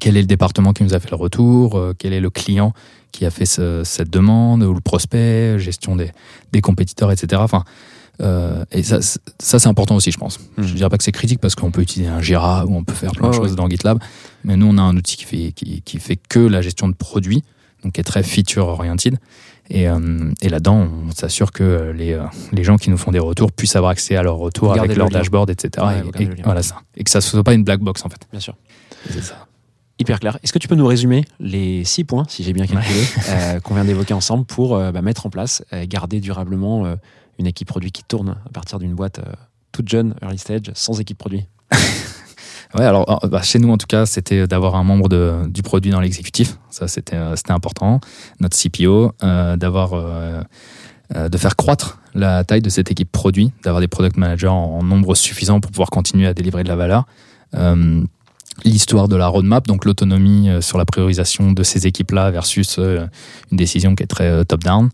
quel est le département qui nous a fait le retour Quel est le client qui a fait ce- cette demande ou le prospect Gestion des, des compétiteurs, etc. Enfin, euh, et ça, c'est- ça c'est important aussi, je pense. Mhm. Je dirais pas que c'est critique parce qu'on peut utiliser un Jira ou on peut faire plein de choses ouais. dans GitLab, mais nous on a un outil qui fait, qui, qui fait que la gestion de produits, donc qui est très feature oriented. Et, euh, et là-dedans, on s'assure que les, euh, les gens qui nous font des retours puissent avoir accès à leurs retours avec le leur lien. dashboard, etc. Ouais, et, le voilà ça. Et que ça ne soit pas une black box en fait. Bien sûr. C'est ça. Hyper clair. Est-ce que tu peux nous résumer les six points, si j'ai bien calculé, euh, qu'on vient d'évoquer ensemble pour euh, bah, mettre en place et garder durablement euh, une équipe produit qui tourne à partir d'une boîte euh, toute jeune, early stage, sans équipe produit? Ouais, alors euh, bah, chez nous en tout cas, c'était d'avoir un membre de, du produit dans l'exécutif. Ça, c'était euh, important. Notre CPO, euh, d'avoir euh, euh, de faire croître la taille de cette équipe produit, d'avoir des product managers en, en nombre suffisant pour pouvoir continuer à délivrer de la valeur. Euh, L'histoire de la roadmap, donc l'autonomie euh, sur la priorisation de ces équipes-là versus euh, une décision qui est très euh, top-down.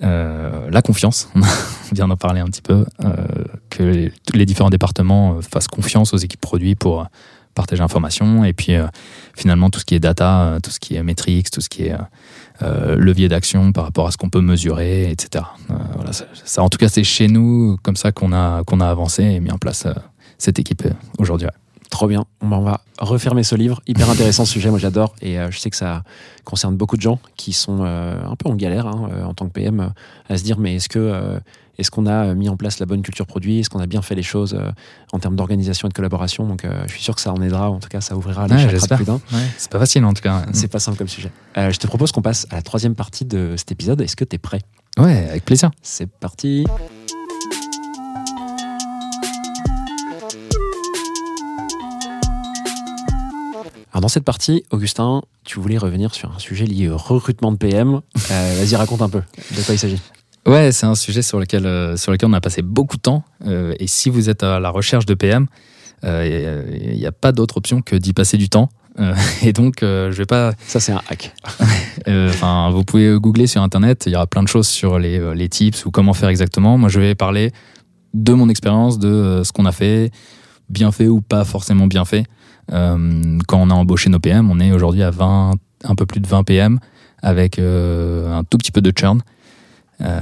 La confiance, on vient d'en parler un petit peu, que les, les différents départements fassent confiance aux équipes produits pour partager l'information et puis finalement tout ce qui est data, tout ce qui est metrics, tout ce qui est levier d'action par rapport à ce qu'on peut mesurer, etc. Voilà, ça, en tout cas, c'est chez nous comme ça qu'on a, qu'on a avancé et mis en place cette équipe aujourd'hui. Trop bien. Bah, on va refermer ce livre. Hyper intéressant ce sujet, moi j'adore. Et euh, je sais que ça concerne beaucoup de gens qui sont euh, un peu en galère hein, euh, en tant que PM à se dire mais est-ce que, est-ce qu'on a mis en place la bonne culture produit, est-ce qu'on a bien fait les choses en termes d'organisation et de collaboration? Donc, euh, je suis sûr que ça en aidera, en tout cas, ça ouvrira les Ouais, chakras. Ouais, c'est pas facile en tout cas. C'est pas simple comme sujet. Euh, je te propose qu'on passe à la troisième partie de cet épisode. Est-ce que tu es prêt? Ouais, avec plaisir. C'est parti. Alors dans cette partie, Augustin, tu voulais revenir sur un sujet lié au recrutement de PM. Euh, Vas-y, raconte un peu de quoi il s'agit. Ouais, c'est un sujet sur lequel, euh, sur lequel on a passé beaucoup de temps. euh, et si vous êtes à la recherche de PM, il n'y a pas d'autre option que d'y passer du temps. Et donc, je vais pas. Ça, c'est un hack. Enfin, vous pouvez googler sur Internet. Il y aura plein de choses sur les, les tips ou comment faire exactement. Moi, je vais parler de mon expérience, de ce qu'on a fait, bien fait ou pas forcément bien fait. Euh, quand on a embauché nos PM, on est aujourd'hui à 20, un peu plus de 20 PM avec euh, un tout petit peu de churn. Euh,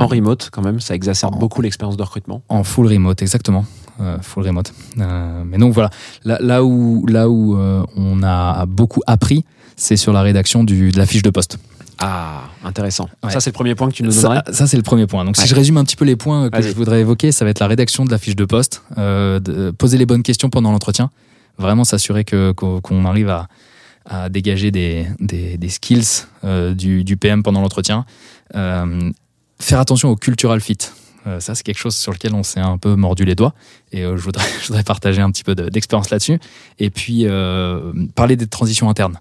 En remote, quand même, ça exacerbe En- beaucoup l'expérience de recrutement. en full remote, exactement. Euh, full remote. Euh, mais donc voilà, là, là où, là où euh, on a beaucoup appris, c'est sur la rédaction du, de la fiche de poste. Ah, intéressant. Ouais. Ça, c'est le premier point que tu nous donnerais. Ça, ça, c'est le premier point. Donc Ouais. si je résume un petit peu les points que je voudrais évoquer, ça va être la rédaction de la fiche de poste, de poser les bonnes questions pendant l'entretien, vraiment s'assurer que qu'on arrive à, à dégager des, des, skills euh, du, du PM pendant l'entretien, Euh, faire attention au cultural fit. Euh, ça, c'est quelque chose sur lequel on s'est un peu mordu les doigts et je, voudrais, je voudrais partager un petit peu de- d'expérience là-dessus. Et puis, parler des transitions internes.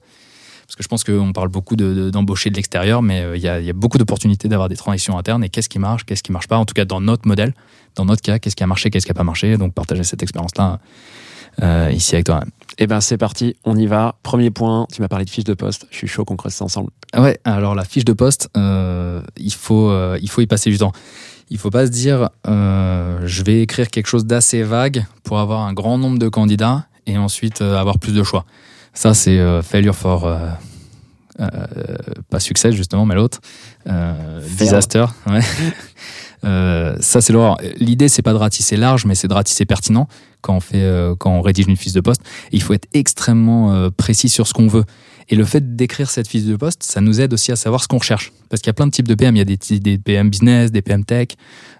Parce que je pense qu'on parle beaucoup de- de- d'embaucher de, l'extérieur, mais il y, a, y a beaucoup d'opportunités d'avoir des transitions internes. Et qu'est-ce qui marche, qu'est-ce qui marche pas En tout cas, dans notre modèle, dans notre cas, qu'est-ce qui a marché, qu'est-ce qui a pas marché Donc, partager cette expérience-là euh, ici avec toi. Eh ben, c'est parti, on y va. Premier point, tu m'as parlé de fiche de poste. Je suis chaud qu'on creuse ça ensemble. Ouais, alors la fiche de poste, euh, il, faut, euh, il faut y passer du temps. Il faut pas se dire, je vais écrire quelque chose d'assez vague pour avoir un grand nombre de candidats et ensuite avoir plus de choix. Ça, c'est failure for. pas succès, justement, mais l'autre. Disaster. Ouais. Euh, ça, c'est l'horreur. L'idée, c'est pas de ratisser large, mais c'est de ratisser pertinent quand on, fait, euh, quand on rédige une fiche de poste. Il faut être extrêmement euh, précis sur ce qu'on veut. Et le fait d'écrire cette fiche de poste, ça nous aide aussi à savoir ce qu'on recherche. Parce qu'il y a plein de types de PM. Il y a des, PM business, des PM tech,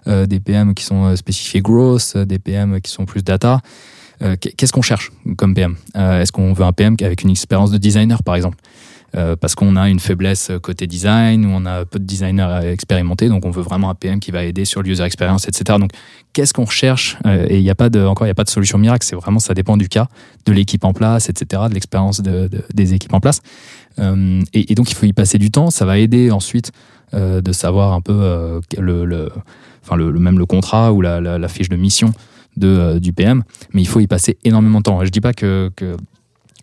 des PM qui sont spécifiés growth, des PM qui sont plus data. Qu'est- Qu'est-ce qu'on cherche comme PM Est-ce qu'on veut un PM avec une expérience de designer, par exemple? Euh, Parce qu'on a une faiblesse côté design, ou on a peu de designers expérimentés, donc on veut vraiment un PM qui va aider sur l'user experience, etc. Donc, qu'est-ce qu'on recherche Euh, Et il n'y a pas de, encore, il n'y a pas de solution miracle. C'est vraiment, ça dépend du cas, de l'équipe en place, etc., de l'expérience de- de- des équipes en place. Euh, et, donc, il faut y passer du temps. Ça va aider ensuite euh, de savoir un peu euh, le, enfin le, même le contrat ou la, fiche de mission de, euh, du PM. Mais il faut y passer énormément de temps. Je dis pas que, que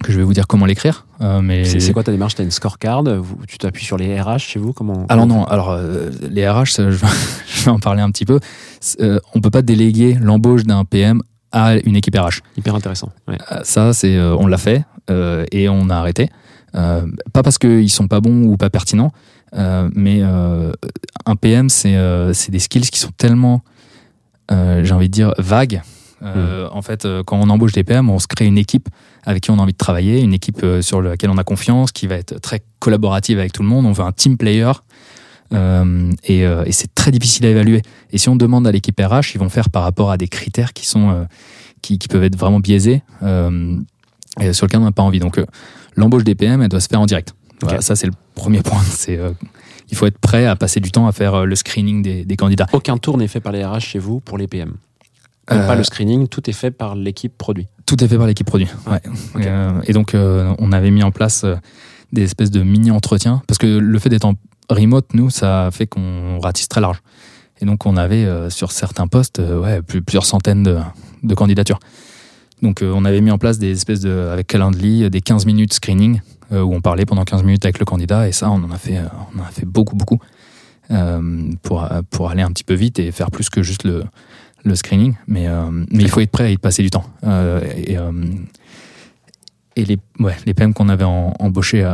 je vais vous dire comment l'écrire, euh, mais C'est quoi ta démarche? Tu as une scorecard? Vous- Tu t'appuies sur les RH chez vous? Comment, alors comment- non, alors euh, les RH, ça, je, vais- je vais en parler un petit peu. Euh, on peut pas déléguer l'embauche d'un PM à une équipe RH. Hyper intéressant. Ouais. Euh, Ça, c'est, on l'a fait et on a arrêté. Pas parce qu'ils sont pas bons ou pas pertinents, mais un PM, c'est, des skills qui sont tellement, j'ai envie de dire, vagues. Euh, En fait, euh, quand on embauche des PM, on se crée une équipe avec qui on a envie de travailler, une équipe euh, sur laquelle on a confiance, qui va être très collaborative avec tout le monde. On veut un team player. Euh, et, et c'est très difficile à évaluer. Et si on demande à l'équipe RH, ils vont faire par rapport à des critères qui sont qui, qui peuvent être vraiment biaisés et sur lesquels on n'a pas envie. Donc l'embauche des PM, elle doit se faire en direct. Voilà, ça c'est le premier point. C'est il faut être prêt à passer du temps à faire le screening des, des candidats. Aucun tour n'est fait par les RH chez vous pour les PM. Euh, Pas le screening, tout est fait par l'équipe produit. Tout est fait par l'équipe produit. Ouais. Euh, et donc, euh, on avait mis en place des espèces de mini-entretiens. Parce que le fait d'être en remote, nous, ça fait qu'on ratisse très large. Et donc, on avait sur certains postes ouais, plus- plusieurs centaines de, de candidatures. Donc, euh, on avait mis en place des espèces de, avec Calendly, des 15 minutes screening, euh, où on parlait pendant 15 minutes avec le candidat. Et ça, on en a fait, on en a fait beaucoup, beaucoup. euh, pour, pour aller un petit peu vite et faire plus que juste le, le screening. Mais, euh, mais il faut être prêt à y passer du temps. Euh, et, euh, et les, ouais, les PM qu'on avait embauchés,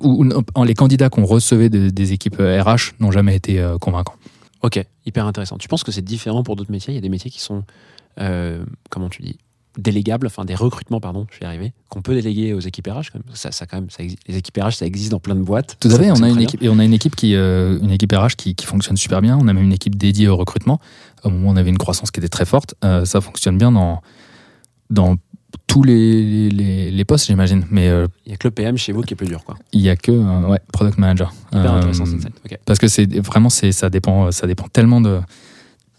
ou, les candidats qu'on recevait de- des équipes RH n'ont jamais été convaincants. Ok, hyper intéressant. Tu penses que c'est différent pour d'autres métiers? Il y a des métiers qui sont, comment tu dis, délégables, enfin des recrutements, pardon, je vais y arriver, qu'on peut déléguer aux équipes RH. Quand même. Ça, ça, quand même, ça les équipes RH, ça existe dans plein de boîtes. Tout à fait. On a une équipe et on a une équipe qui, euh, une équipe RH qui, qui fonctionne super bien. On a même une équipe dédiée au recrutement. Au moment où on avait une croissance qui était très forte, Euh, ça fonctionne bien dans dans tous les, les, les postes, j'imagine. Mais euh. Il y a que le PM chez vous qui est plus dur, quoi. il y a que ouais, product manager. Hyper intéressant, cette scène. Ok. parce que c'est vraiment c'est ça dépend ça dépend tellement de,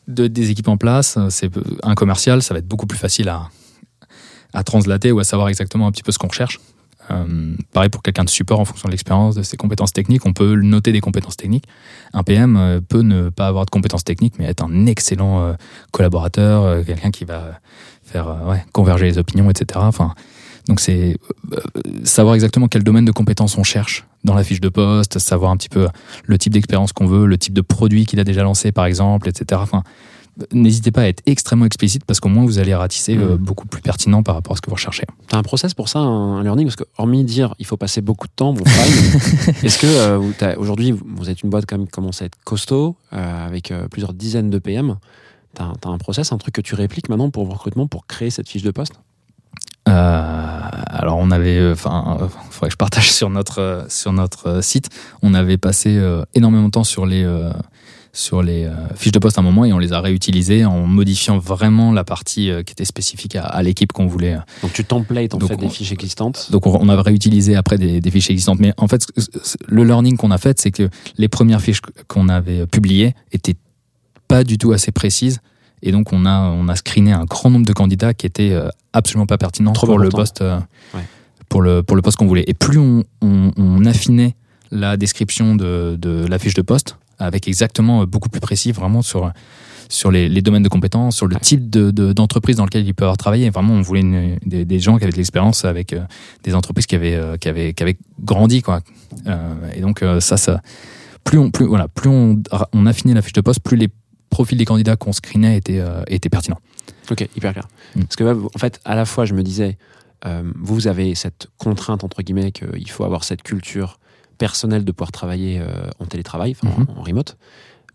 de des équipes en place c'est un commercial ça va être beaucoup plus facile à à translater ou à savoir exactement un petit peu ce qu'on recherche. Euh, pareil pour quelqu'un de support en fonction de l'expérience de ses compétences techniques on peut noter des compétences techniques. Un PM euh, peut ne pas avoir de compétences techniques mais être un excellent euh, collaborateur quelqu'un qui va faire converger les opinions etc enfin donc c'est savoir exactement quel domaine de compétences on cherche dans la fiche de poste, savoir un petit peu le type d'expérience qu'on veut, le type de produit qu'il a déjà lancé par exemple, etc. Enfin, n'hésitez pas à être extrêmement explicite parce qu'au moins vous allez ratisser euh, Mhm. beaucoup plus pertinent par rapport à ce que vous recherchez. T'as un process pour ça, un learning? Parce que, hormis dire il faut passer beaucoup de temps, bon, est-ce que euh, aujourd'hui, vous- êtes une boîte quand même qui commence à être costaud, euh, avec euh, plusieurs dizaines de PM T'as as un process, un truc que tu répliques maintenant pour vos recrutements pour créer cette fiche de poste? Euh, alors on avait, euh, enfin, euh, faudrait que je partage sur notre euh, sur notre euh, site. On avait passé euh, énormément de temps sur les euh, sur les euh, fiches de poste à un moment et on les a réutilisées en modifiant vraiment la partie euh, qui était spécifique à, à l'équipe qu'on voulait. euh, Donc tu templates en Donc, fait des fiches existantes. Donc on, on a réutilisé après des, des fiches existantes. Mais en fait, le learning qu'on a fait, c'est que les premières fiches qu'on avait publiées étaient pas du tout assez précises. Et donc on a, on a screené un grand nombre de candidats qui étaient absolument pas pertinents Trop pour le poste, Ouais. pour le pour le poste qu'on voulait. Et plus on, on- on affinait la description de, de la fiche de poste avec exactement euh, beaucoup plus précis, vraiment sur sur les, les domaines de compétences, sur le type de- de- d'entreprise dans lequel il peut avoir travaillé. Vraiment, on voulait une- des, des gens qui avaient de l'expérience avec euh, des entreprises qui avaient, euh, qui avaient, qui avaient grandi. Quoi. Et donc, ça, ça, plus on, plus, voilà, plus on, on affinait la fiche de poste, plus les profils des candidats qu'on screenait étaient, étaient pertinents. Ok, hyper clair. Mm. Parce que en fait, à la fois, je me disais, euh, vous avez cette contrainte entre guillemets qu'il faut avoir cette culture personnelle de pouvoir travailler euh, en télétravail, Mhm. en, en remote,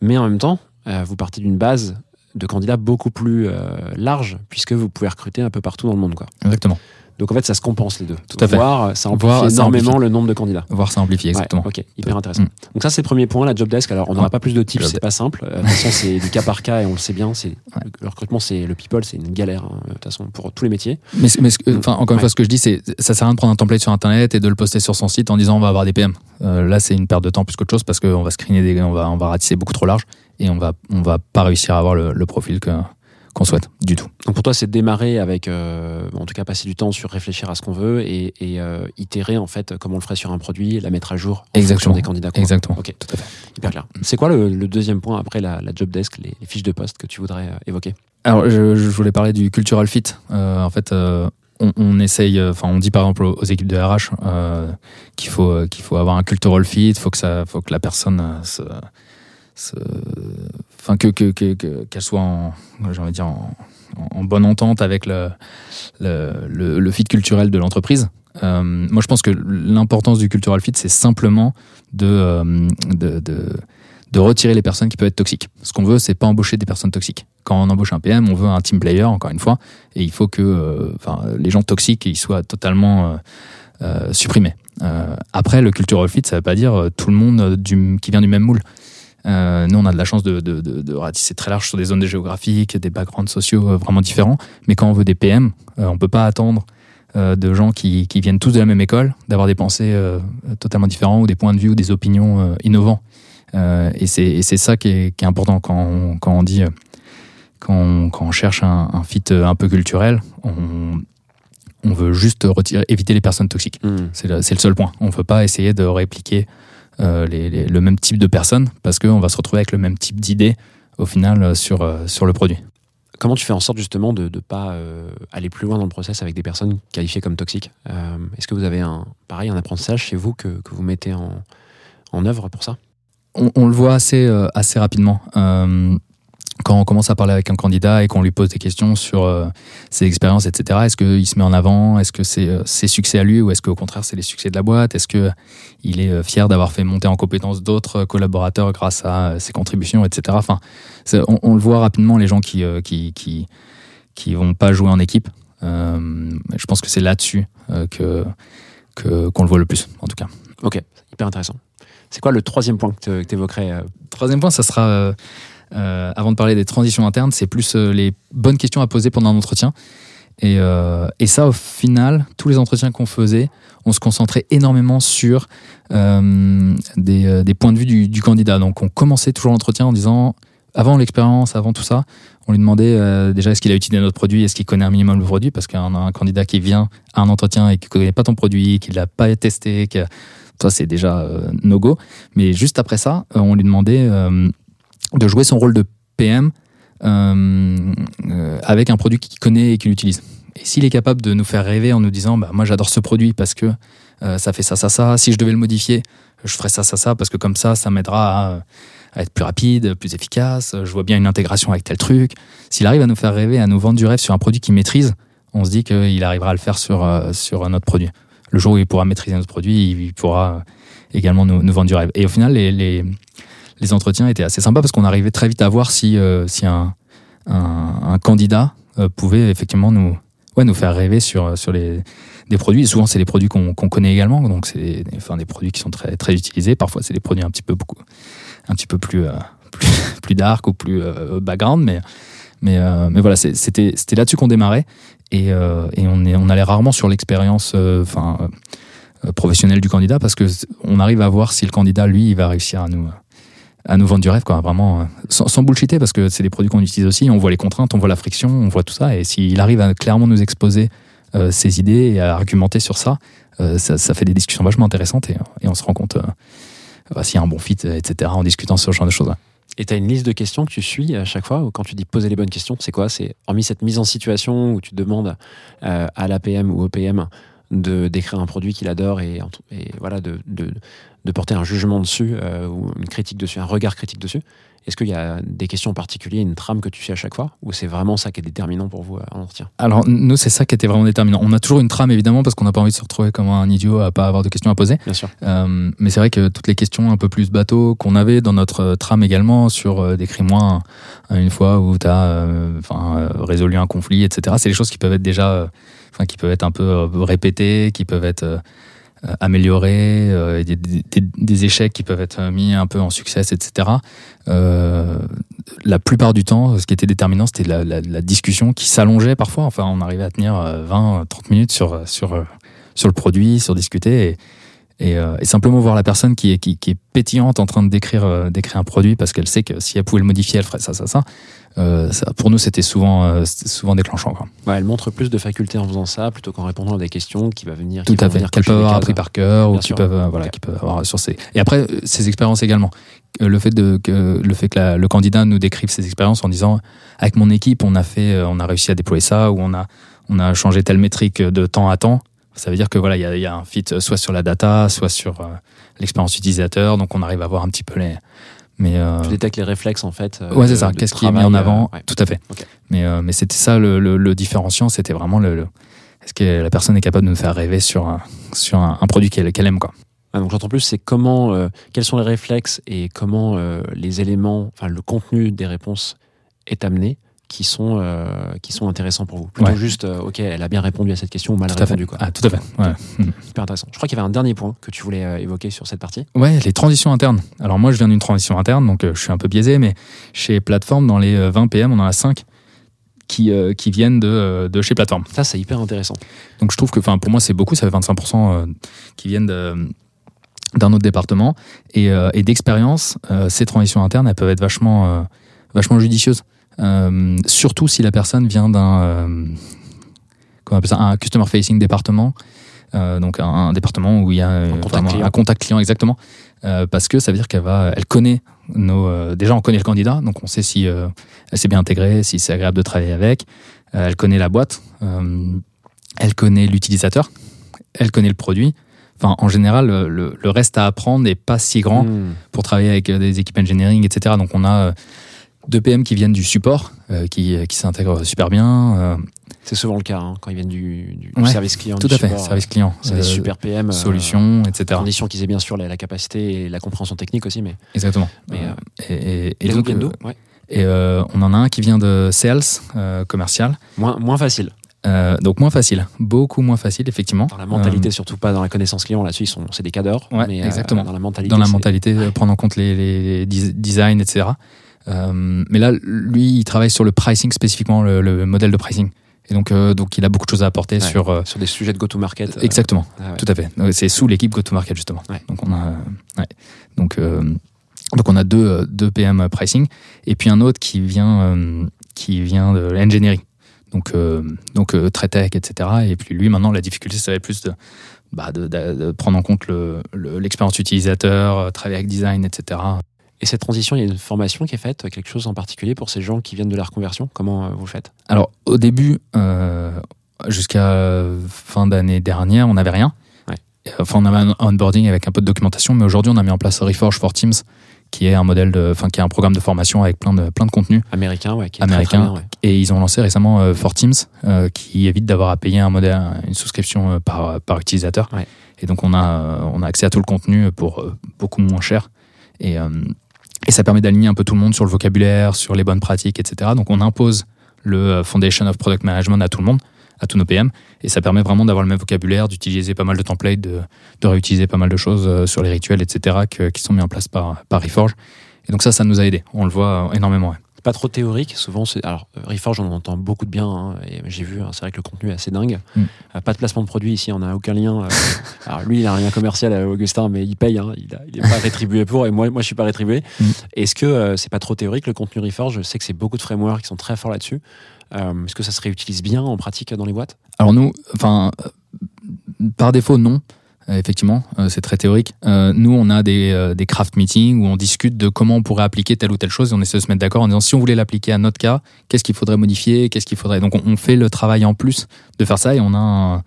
mais en même temps, euh, vous partez d'une base de candidats beaucoup plus euh, large puisque vous pouvez recruter un peu partout dans le monde, quoi. Exactement. Donc en fait, ça se compense les deux. Tout à fait. Voire, ça amplifie ça énormément amplifie. le nombre de candidats. Voir ça amplifié, exactement. Ouais, ok, hyper intéressant. Mm. Donc ça, c'est le premier point, la job desk. Alors, on n'aura pas plus de tips, c'est pas simple. Euh, De toute façon, c'est du cas par cas et on le sait bien. C'est le, le recrutement, c'est le people, c'est une galère hein, de toute façon pour tous les métiers. Mais, enfin, encore une Ouais. fois, ce que je dis, c'est ça sert à rien de prendre un template sur Internet et de le poster sur son site en disant on va avoir des PM. Euh, là, c'est une perte de temps plus qu'autre chose parce qu'on va screener des, on va, on va ratisser beaucoup trop large et on va, on va pas réussir à avoir le, le profil que qu'on souhaite du tout. Donc pour toi, c'est démarrer avec, euh, en tout cas, passer du temps sur réfléchir à ce qu'on veut et, et, euh, itérer en fait comme on le ferait sur un produit, la mettre à jour en Exactement. des candidats. Exactement. Ok, Tout à fait. hyper clair. C'est quoi le, le deuxième point après la, la job desk, les, les fiches de poste que tu voudrais euh, évoquer? Alors, je, je voulais parler du cultural fit. En fait, on, on essaye, enfin, on dit par exemple aux, aux équipes de RH qu'il faut qu'il faut avoir un cultural fit, faut que ça, faut que la personne se- enfin que- que- qu'elle soit en, j'ai envie de dire en, bonne entente avec le le, fit culturel de l'entreprise. Euh, moi, je pense que l'importance du cultural fit, c'est simplement de, euh, de, retirer les personnes qui peuvent être toxiques. Ce qu'on veut, c'est pas embaucher des personnes toxiques. Quand on embauche un PM, on veut un team player, encore une fois, et il faut que euh, enfin, les gens toxiques ils soient totalement euh, euh, supprimés. Euh, après, le cultural fit, ça veut pas dire euh, tout le monde euh, qui vient du même moule. Euh, nous, on a de la chance de, de, de, de ratisser très large sur des zones géographiques, des backgrounds sociaux euh, vraiment différents. Mais quand on veut des PM, euh, on peut pas attendre euh, de gens qui, qui viennent tous de la même école, d'avoir des pensées totalement différentes ou des points de vue ou des opinions innovants. Et c'est ça qui est, qui est important quand on, quand on dit, quand on, quand on cherche un, un fit un peu culturel, on, on veut juste retirer, éviter les personnes toxiques. Hmm. C'est le, c'est le seul point. On ne veut pas essayer de répliquer euh, les- les- le même type de personnes parce qu'on va se retrouver avec le même type d'idées au final euh, sur, euh, sur le produit. Comment tu fais en sorte justement de ne pas euh, aller plus loin dans le process avec des personnes qualifiées comme toxiques? Euh, Est-ce que vous avez un pareil un apprentissage chez vous que, que vous mettez en, en œuvre pour ça? On, on le voit assez, assez rapidement. Quand on commence à parler avec un candidat et qu'on lui pose des questions sur euh, ses expériences, etc., est-ce qu'il se met en avant? Est-ce que c'est euh, ses succès à lui ou est-ce qu'au contraire c'est les succès de la boîte? Est-ce qu'il est euh, fier d'avoir fait monter en compétence d'autres collaborateurs grâce à ses contributions, etc. Enfin, on, on le voit rapidement, les gens qui, euh, qui, qui, qui vont pas jouer en équipe. Je pense que c'est là-dessus que que- qu'on le voit le plus, en tout cas. Ok, hyper intéressant. C'est quoi le troisième point que tu évoquerais Troisième point, ça sera, euh, avant de parler des transitions internes, c'est plus euh, les bonnes questions à poser pendant un entretien. Et, euh, et ça, au final, tous les entretiens qu'on faisait, on se concentrait énormément sur des, points de vue du, candidat. Donc on commençait toujours l'entretien en disant, avant l'expérience, avant tout ça, on lui demandait déjà est-ce qu'il a utilisé notre produit, est-ce qu'il connaît un minimum le produit, parce qu'un un candidat qui vient à un entretien et qui ne connaît pas ton produit, qui ne l'a pas testé, a- ça c'est déjà no-go. Mais juste après ça, on lui demandait de jouer son rôle de PM euh, euh, avec un produit qu'il connaît et qu'il utilise. Et s'il est capable de nous faire rêver en nous disant bah, Moi j'adore ce produit parce que euh, ça fait ça, ça, ça. Si je devais le modifier, je ferais ça, ça, ça, parce que comme ça, ça m'aidera à, être plus rapide, plus efficace. Je vois bien une intégration avec tel truc. S'il arrive à nous faire rêver, à nous vendre du rêve sur un produit qu'il maîtrise, on se dit qu'il arrivera à le faire sur, sur notre produit. Le jour où il pourra maîtriser notre produit, il pourra également nous, vendre du rêve. Et au final, les, les entretiens étaient assez sympas parce qu'on arrivait très vite à voir si, euh, un, candidat euh, pouvait effectivement nous, ouais, nous faire rêver sur, sur les, des produits. Souvent, c'est des produits qu'on connaît également, donc c'est des, enfin, des produits qui sont très, très utilisés. Parfois, c'est des produits un petit peu, beaucoup, un petit peu plus, euh, plus, plus dark ou plus euh, background, mais, mais, euh, mais voilà, c'était là-dessus qu'on démarrait. Et, euh, et on, est, on allait rarement sur l'expérience euh, enfin, euh, professionnelle du candidat parce que on arrive à voir si le candidat, lui, il va réussir à nous, à nous vendre du rêve, quoi, vraiment, euh, sans, sans parce que c'est des produits qu'on utilise aussi, on voit les contraintes, on voit la friction, on voit tout ça, et s'il arrive à clairement nous exposer euh, ses idées et à argumenter sur ça, euh, ça, ça fait des discussions vachement intéressantes, et, on se rend compte bah, s'il y a un bon fit, etc., en discutant sur ce genre de choses. Et tu as une liste de questions que tu suis à chaque fois, ou quand tu dis poser les bonnes questions, c'est quoi? C'est hormis cette mise en situation où tu demandes à l'APM ou au PM de d'écrire un produit qu'il adore et, voilà de, de porter un jugement dessus euh, ou une critique dessus, un regard critique dessus. Est-ce qu'il y a des questions en particulier, une trame que tu suis à chaque fois, ou c'est vraiment ça qui est déterminant pour vous euh, en entretien? Alors, nous, c'est ça qui était vraiment déterminant. On a toujours une trame, évidemment, parce qu'on n'a pas envie de se retrouver comme un idiot à pas avoir de questions à poser. Bien sûr. Euh, mais c'est vrai que toutes les questions un peu plus bateau qu'on avait dans notre trame également sur euh, décris-moi un- une fois où tu as résolu un conflit, etc. C'est des choses qui peuvent être déjà, enfin qui peuvent être un peu répétées, qui peuvent être euh, améliorées, euh, des, des- échecs qui peuvent être mis un peu en succès, etc. Euh, la plupart du temps, ce qui était déterminant, c'était la, la- discussion qui s'allongeait parfois. Enfin, on arrivait à tenir euh, 20, 30 minutes sur, sur, sur le produit, sur discuter. Et, simplement voir la personne qui est, qui, est pétillante en train de décrire, décrire un produit parce qu'elle sait que si elle pouvait le modifier, elle ferait ça, ça, ça. Euh, ça pour nous, c'était souvent, euh, souvent déclenchant. Quoi. Ouais, elle montre plus de facultés en faisant ça plutôt qu'en répondant à des questions qui va venir. Tout à fait. Qu'elles peuvent avoir appris par cœur ou qui peuvent, euh, voilà, qui peuvent avoir sur ces. Et après, euh, ces expériences également. Le fait, de, que, le fait que la- le candidat nous décrive ses expériences en disant avec mon équipe, on a, fait, on a réussi à déployer ça ou on a, on a changé telle métrique de temps à temps. Ça veut dire que voilà, il y y a un fit soit sur la data, soit sur euh, l'expérience utilisateur. Donc on arrive à voir un petit peu les. Mais euh, Tu détectes les réflexes en fait. euh, ouais, c'est ça. Qu'est-ce qui est mis en avant euh, ouais. Tout à fait. Mais, euh, mais c'était ça le, le- le différenciant. C'était vraiment le, le- est-ce que la personne est capable de nous faire rêver sur un, sur un, un produit qu'elle aime quoi. Ah, donc j'entends plus, c'est comment, euh, quels sont les réflexes et comment euh, les éléments, enfin le contenu des réponses est amené, qui sont euh, qui sont intéressants pour vous. Plutôt Ouais. juste, euh, ok, elle a bien répondu à cette question ou mal Tout répondu quoi. Ah, tout à fait. Ouais. Mm. Super intéressant. Je crois qu'il y avait un dernier point que tu voulais euh, évoquer sur cette partie. Ouais, les transitions internes. Alors moi, je viens d'une transition interne, donc je suis un peu biaisé, mais chez Plateforme, dans les euh, 20 PM, on en a 5 qui, qui viennent de, de chez Plateforme. Ça, c'est hyper intéressant. Donc je trouve que, enfin, pour moi, c'est beaucoup, ça fait 25% euh, qui viennent de- d'un autre département. Et, et d'expérience, ces transitions internes, elles peuvent être vachement, vachement judicieuses. Euh, surtout si la personne vient d'un euh, un customer facing département. Euh, donc un, un département où il y a contact vraiment client. un contact client exactement parce que ça veut dire qu'elle va elle connaît nos déjà on connaît le candidat donc on sait si elle s'est bien intégrée si c'est agréable de travailler avec elle connaît la boîte elle connaît l'utilisateur elle connaît le produit enfin en général le, reste à apprendre n'est pas si grand Hmm. pour travailler avec des équipes engineering, etc. Donc on a deux PM qui viennent du support, euh, qui, qui s'intègrent super bien. euh, C'est souvent le cas hein, quand ils viennent du, du Ouais, service client. tout à fait, support, service client, C'est des euh, super PM. euh, solutions, etc. condition qu'ils aient bien sûr la, la capacité et la compréhension technique aussi, mais, Exactement. mais Euh, euh, et, et- et donc, euh, Ouais. et, euh, on en a un qui vient de sales, euh, commercial. moins, moins facile. Euh, donc moins facile, beaucoup moins facile effectivement. Dans la mentalité, surtout pas dans la connaissance client, là-dessus, ils sont, c'est des cadors. Ouais, mais euh, exactement. dans la mentalité. dans la mentalité, euh, prendre en compte les, les- designs, etc. Euh, mais là, lui, il travaille sur le pricing spécifiquement, le, le modèle de pricing. Et donc, euh, donc, il a beaucoup de choses à apporter Ouais, sur. euh, sur des sujets de go-to-market. euh, exactement, ah ouais. tout à fait. C'est sous l'équipe go-to-market justement. Ouais. Donc on a, euh, ouais. donc, euh, donc on a deux, deux PM pricing et puis un autre qui vient, euh, qui vient de l'engineering. Donc, euh, donc euh, très tech, etc. Et puis lui, maintenant, la difficulté, ça va être plus de, bah, de, de- de prendre en compte le- le- l'expérience utilisateur, travailler avec design, etc. Et cette transition, il y a une formation qui est faite, quelque chose en particulier pour ces gens qui viennent de la reconversion Comment euh, vous le faites? Alors, au début, euh, jusqu'à fin d'année dernière, on n'avait rien. Ouais. Enfin, on avait un onboarding avec un peu de documentation, mais aujourd'hui, on a mis en place Reforge for Teams, qui est un modèle de, enfin, qui est un programme de formation avec plein de, plein de contenus. Américain, ouais, qui est Américain. très, très bien, ouais. Et ils ont lancé récemment euh, For Teams, euh, qui évite d'avoir à payer un modèle, une souscription euh, par, par utilisateur. Ouais. Et donc, on a, euh, on a accès à tout le contenu pour euh, beaucoup moins cher. Et, euh, et ça permet d'aligner un peu tout le monde sur le vocabulaire, sur les bonnes pratiques, etc. Donc, on impose le euh, Foundation of Product Management à tout le monde, à tous nos PM. Et ça permet vraiment d'avoir le même vocabulaire, d'utiliser pas mal de templates, de, réutiliser pas mal de choses euh, sur les rituels, etc., qui sont mis en place par, par Reforge. Et donc, ça, ça nous a aidé. On le voit euh, énormément. Pas trop théorique, souvent. c'est- Alors, Reforge, on en entend beaucoup de bien, hein, et j'ai vu, hein, c'est vrai que le contenu est assez dingue. Mm. Euh, pas de placement de produit ici, on n'a aucun lien. euh, alors, lui, il a un lien commercial, euh, Augustin, mais il paye, hein, il n'est pas rétribué pour, et moi, moi je suis pas rétribué. Mm. Est-ce que euh, c'est pas trop théorique le contenu Reforge? Je sais que c'est beaucoup de frameworks qui sont très forts là-dessus. Euh, Est-ce que ça se réutilise bien en pratique dans les boîtes? Alors nous, enfin, par défaut, non. Euh, Effectivement, euh, c'est très théorique. Euh, nous, on a des, des craft meetings où on discute de comment on pourrait appliquer telle ou telle chose et on essaie de se mettre d'accord en disant si on voulait l'appliquer à notre cas, qu'est-ce qu'il faudrait modifier, qu'est-ce qu'il faudrait? Donc on, on fait le travail en plus de faire ça et on a un,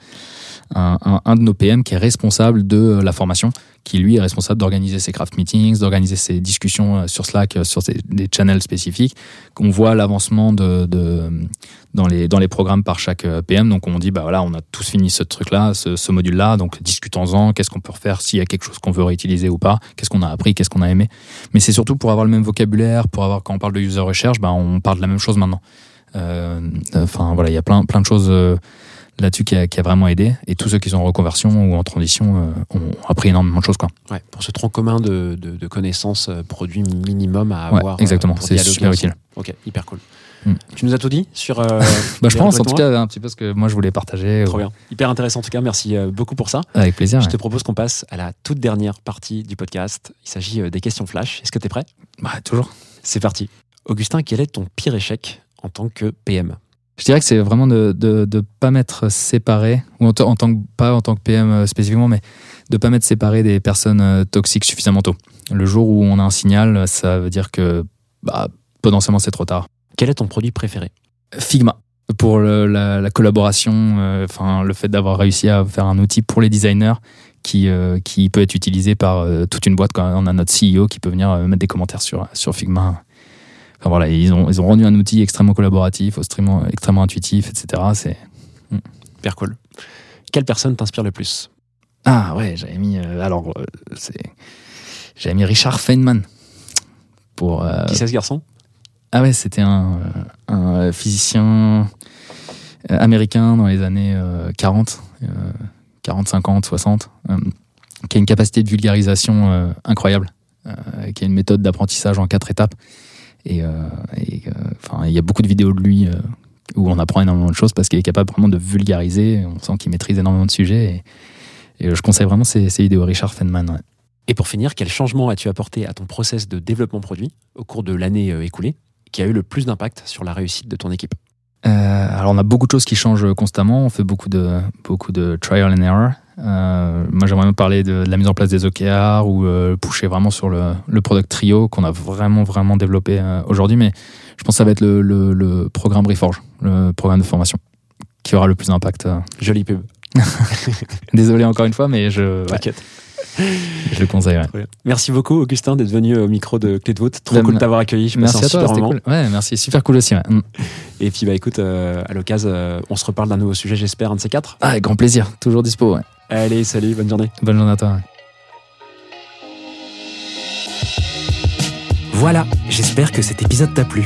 un, un- de nos PM qui est responsable de la formation, qui lui est responsable d'organiser ses craft meetings, d'organiser ses discussions euh, sur Slack, euh, sur ses- des channels spécifiques. On voit l'avancement de, dans, les, dans les programmes par chaque euh, PM. Donc on dit, bah voilà, on a tous fini ce truc-là, ce, module-là, donc discutons-en, qu'est-ce qu'on peut refaire, s'il y a quelque chose qu'on veut réutiliser ou pas, qu'est-ce qu'on a appris, qu'est-ce qu'on a aimé? Mais c'est surtout pour avoir le même vocabulaire, pour avoir, quand on parle de user recherche, bah, on parle de la même chose maintenant. Euh, Enfin voilà, il y a plein, plein de choses euh, là-dessus qui a, qui a vraiment aidé. Et tous ceux qui sont en reconversion ou en transition euh, ont appris énormément de choses. Quoi. ouais, Pour ce tronc commun de, de, de connaissances, euh, produits minimum à Ouais, avoir. euh, exactement, pour c'est super utile. Ok, hyper cool. Mm. Tu nous as tout dit sur. euh, Bah, je pense en tout cas un petit peu ce que moi je voulais partager. Trop euh, bien. Hyper intéressant en tout cas. Merci euh, beaucoup pour ça. Avec plaisir. Je ouais. te propose qu'on passe à la toute dernière partie du podcast. Il s'agit euh, des questions flash. Est-ce que tu es prêt? Bah, toujours. C'est parti. Augustin, quel est ton pire échec en tant que PM Je dirais que c'est vraiment de ne de, pas mettre séparé, ou en, en tant que, pas en tant que PM euh, spécifiquement, mais de pas mettre séparé des personnes euh, toxiques suffisamment tôt. Le jour où on a un signal, ça veut dire que bah, potentiellement c'est trop tard. Quel est ton produit préféré? Figma pour le- la, la collaboration, euh, enfin le fait d'avoir réussi à faire un outil pour les designers qui, euh, qui peut être utilisé par euh, toute une boîte. Quand on a notre CEO qui peut venir mettre des commentaires sur, sur Figma. Enfin voilà, ils ont, ils ont rendu un outil extrêmement collaboratif, extrêmement, extrêmement intuitif, etc. C'est Hyper cool. Quelle personne t'inspire le plus? Ah ouais, j'avais mis euh, alors euh, c'est j'avais mis Richard Feynman pour euh, Qui c'est ce garçon? Ah ouais, c'était un, un physicien américain dans les années euh, 40, euh, 40, 50, 60, euh, qui a une capacité de vulgarisation incroyable, qui a une méthode d'apprentissage en quatre étapes. Et, euh, euh, enfin, il y a beaucoup de vidéos de lui euh, où on apprend énormément de choses parce qu'il est capable vraiment de vulgariser. On sent qu'il maîtrise énormément de sujets. Et, et je conseille vraiment ces, ces vidéos. Richard Feynman. ouais. Et pour finir, quel changement as-tu apporté à ton process de développement produit au cours de l'année écoulée qui a eu le plus d'impact sur la réussite de ton équipe? Euh, alors on a beaucoup de choses qui changent constamment. On fait beaucoup de beaucoup de trial and error. Euh, moi j'aimerais même parler de, de la mise en place des OKR ou euh, pusher vraiment sur le, le product trio qu'on a vraiment vraiment développé euh, aujourd'hui. Mais je pense que ça va être le, le- le programme Reforge, le programme de formation, qui aura le plus d'impact. euh. Jolie pub. Désolé encore une fois, mais je, ouais, T'inquiète. je le conseille. ouais. Merci beaucoup, Augustin, d'être venu au micro de Clé de voûte. Trop Ben, cool de t'avoir accueilli. Je Merci à toi, c'était cool. Ouais, merci, super cool aussi. ouais. Et puis, bah écoute, euh, à l'occasion, euh, on se reparle d'un nouveau sujet, j'espère, un de ces quatre. Ah, avec grand plaisir, toujours dispo. ouais. Allez, salut, bonne journée. Bonne journée à toi. Voilà, j'espère que cet épisode t'a plu.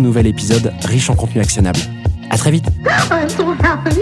nouvel épisode riche en contenu actionnable. À très vite happy.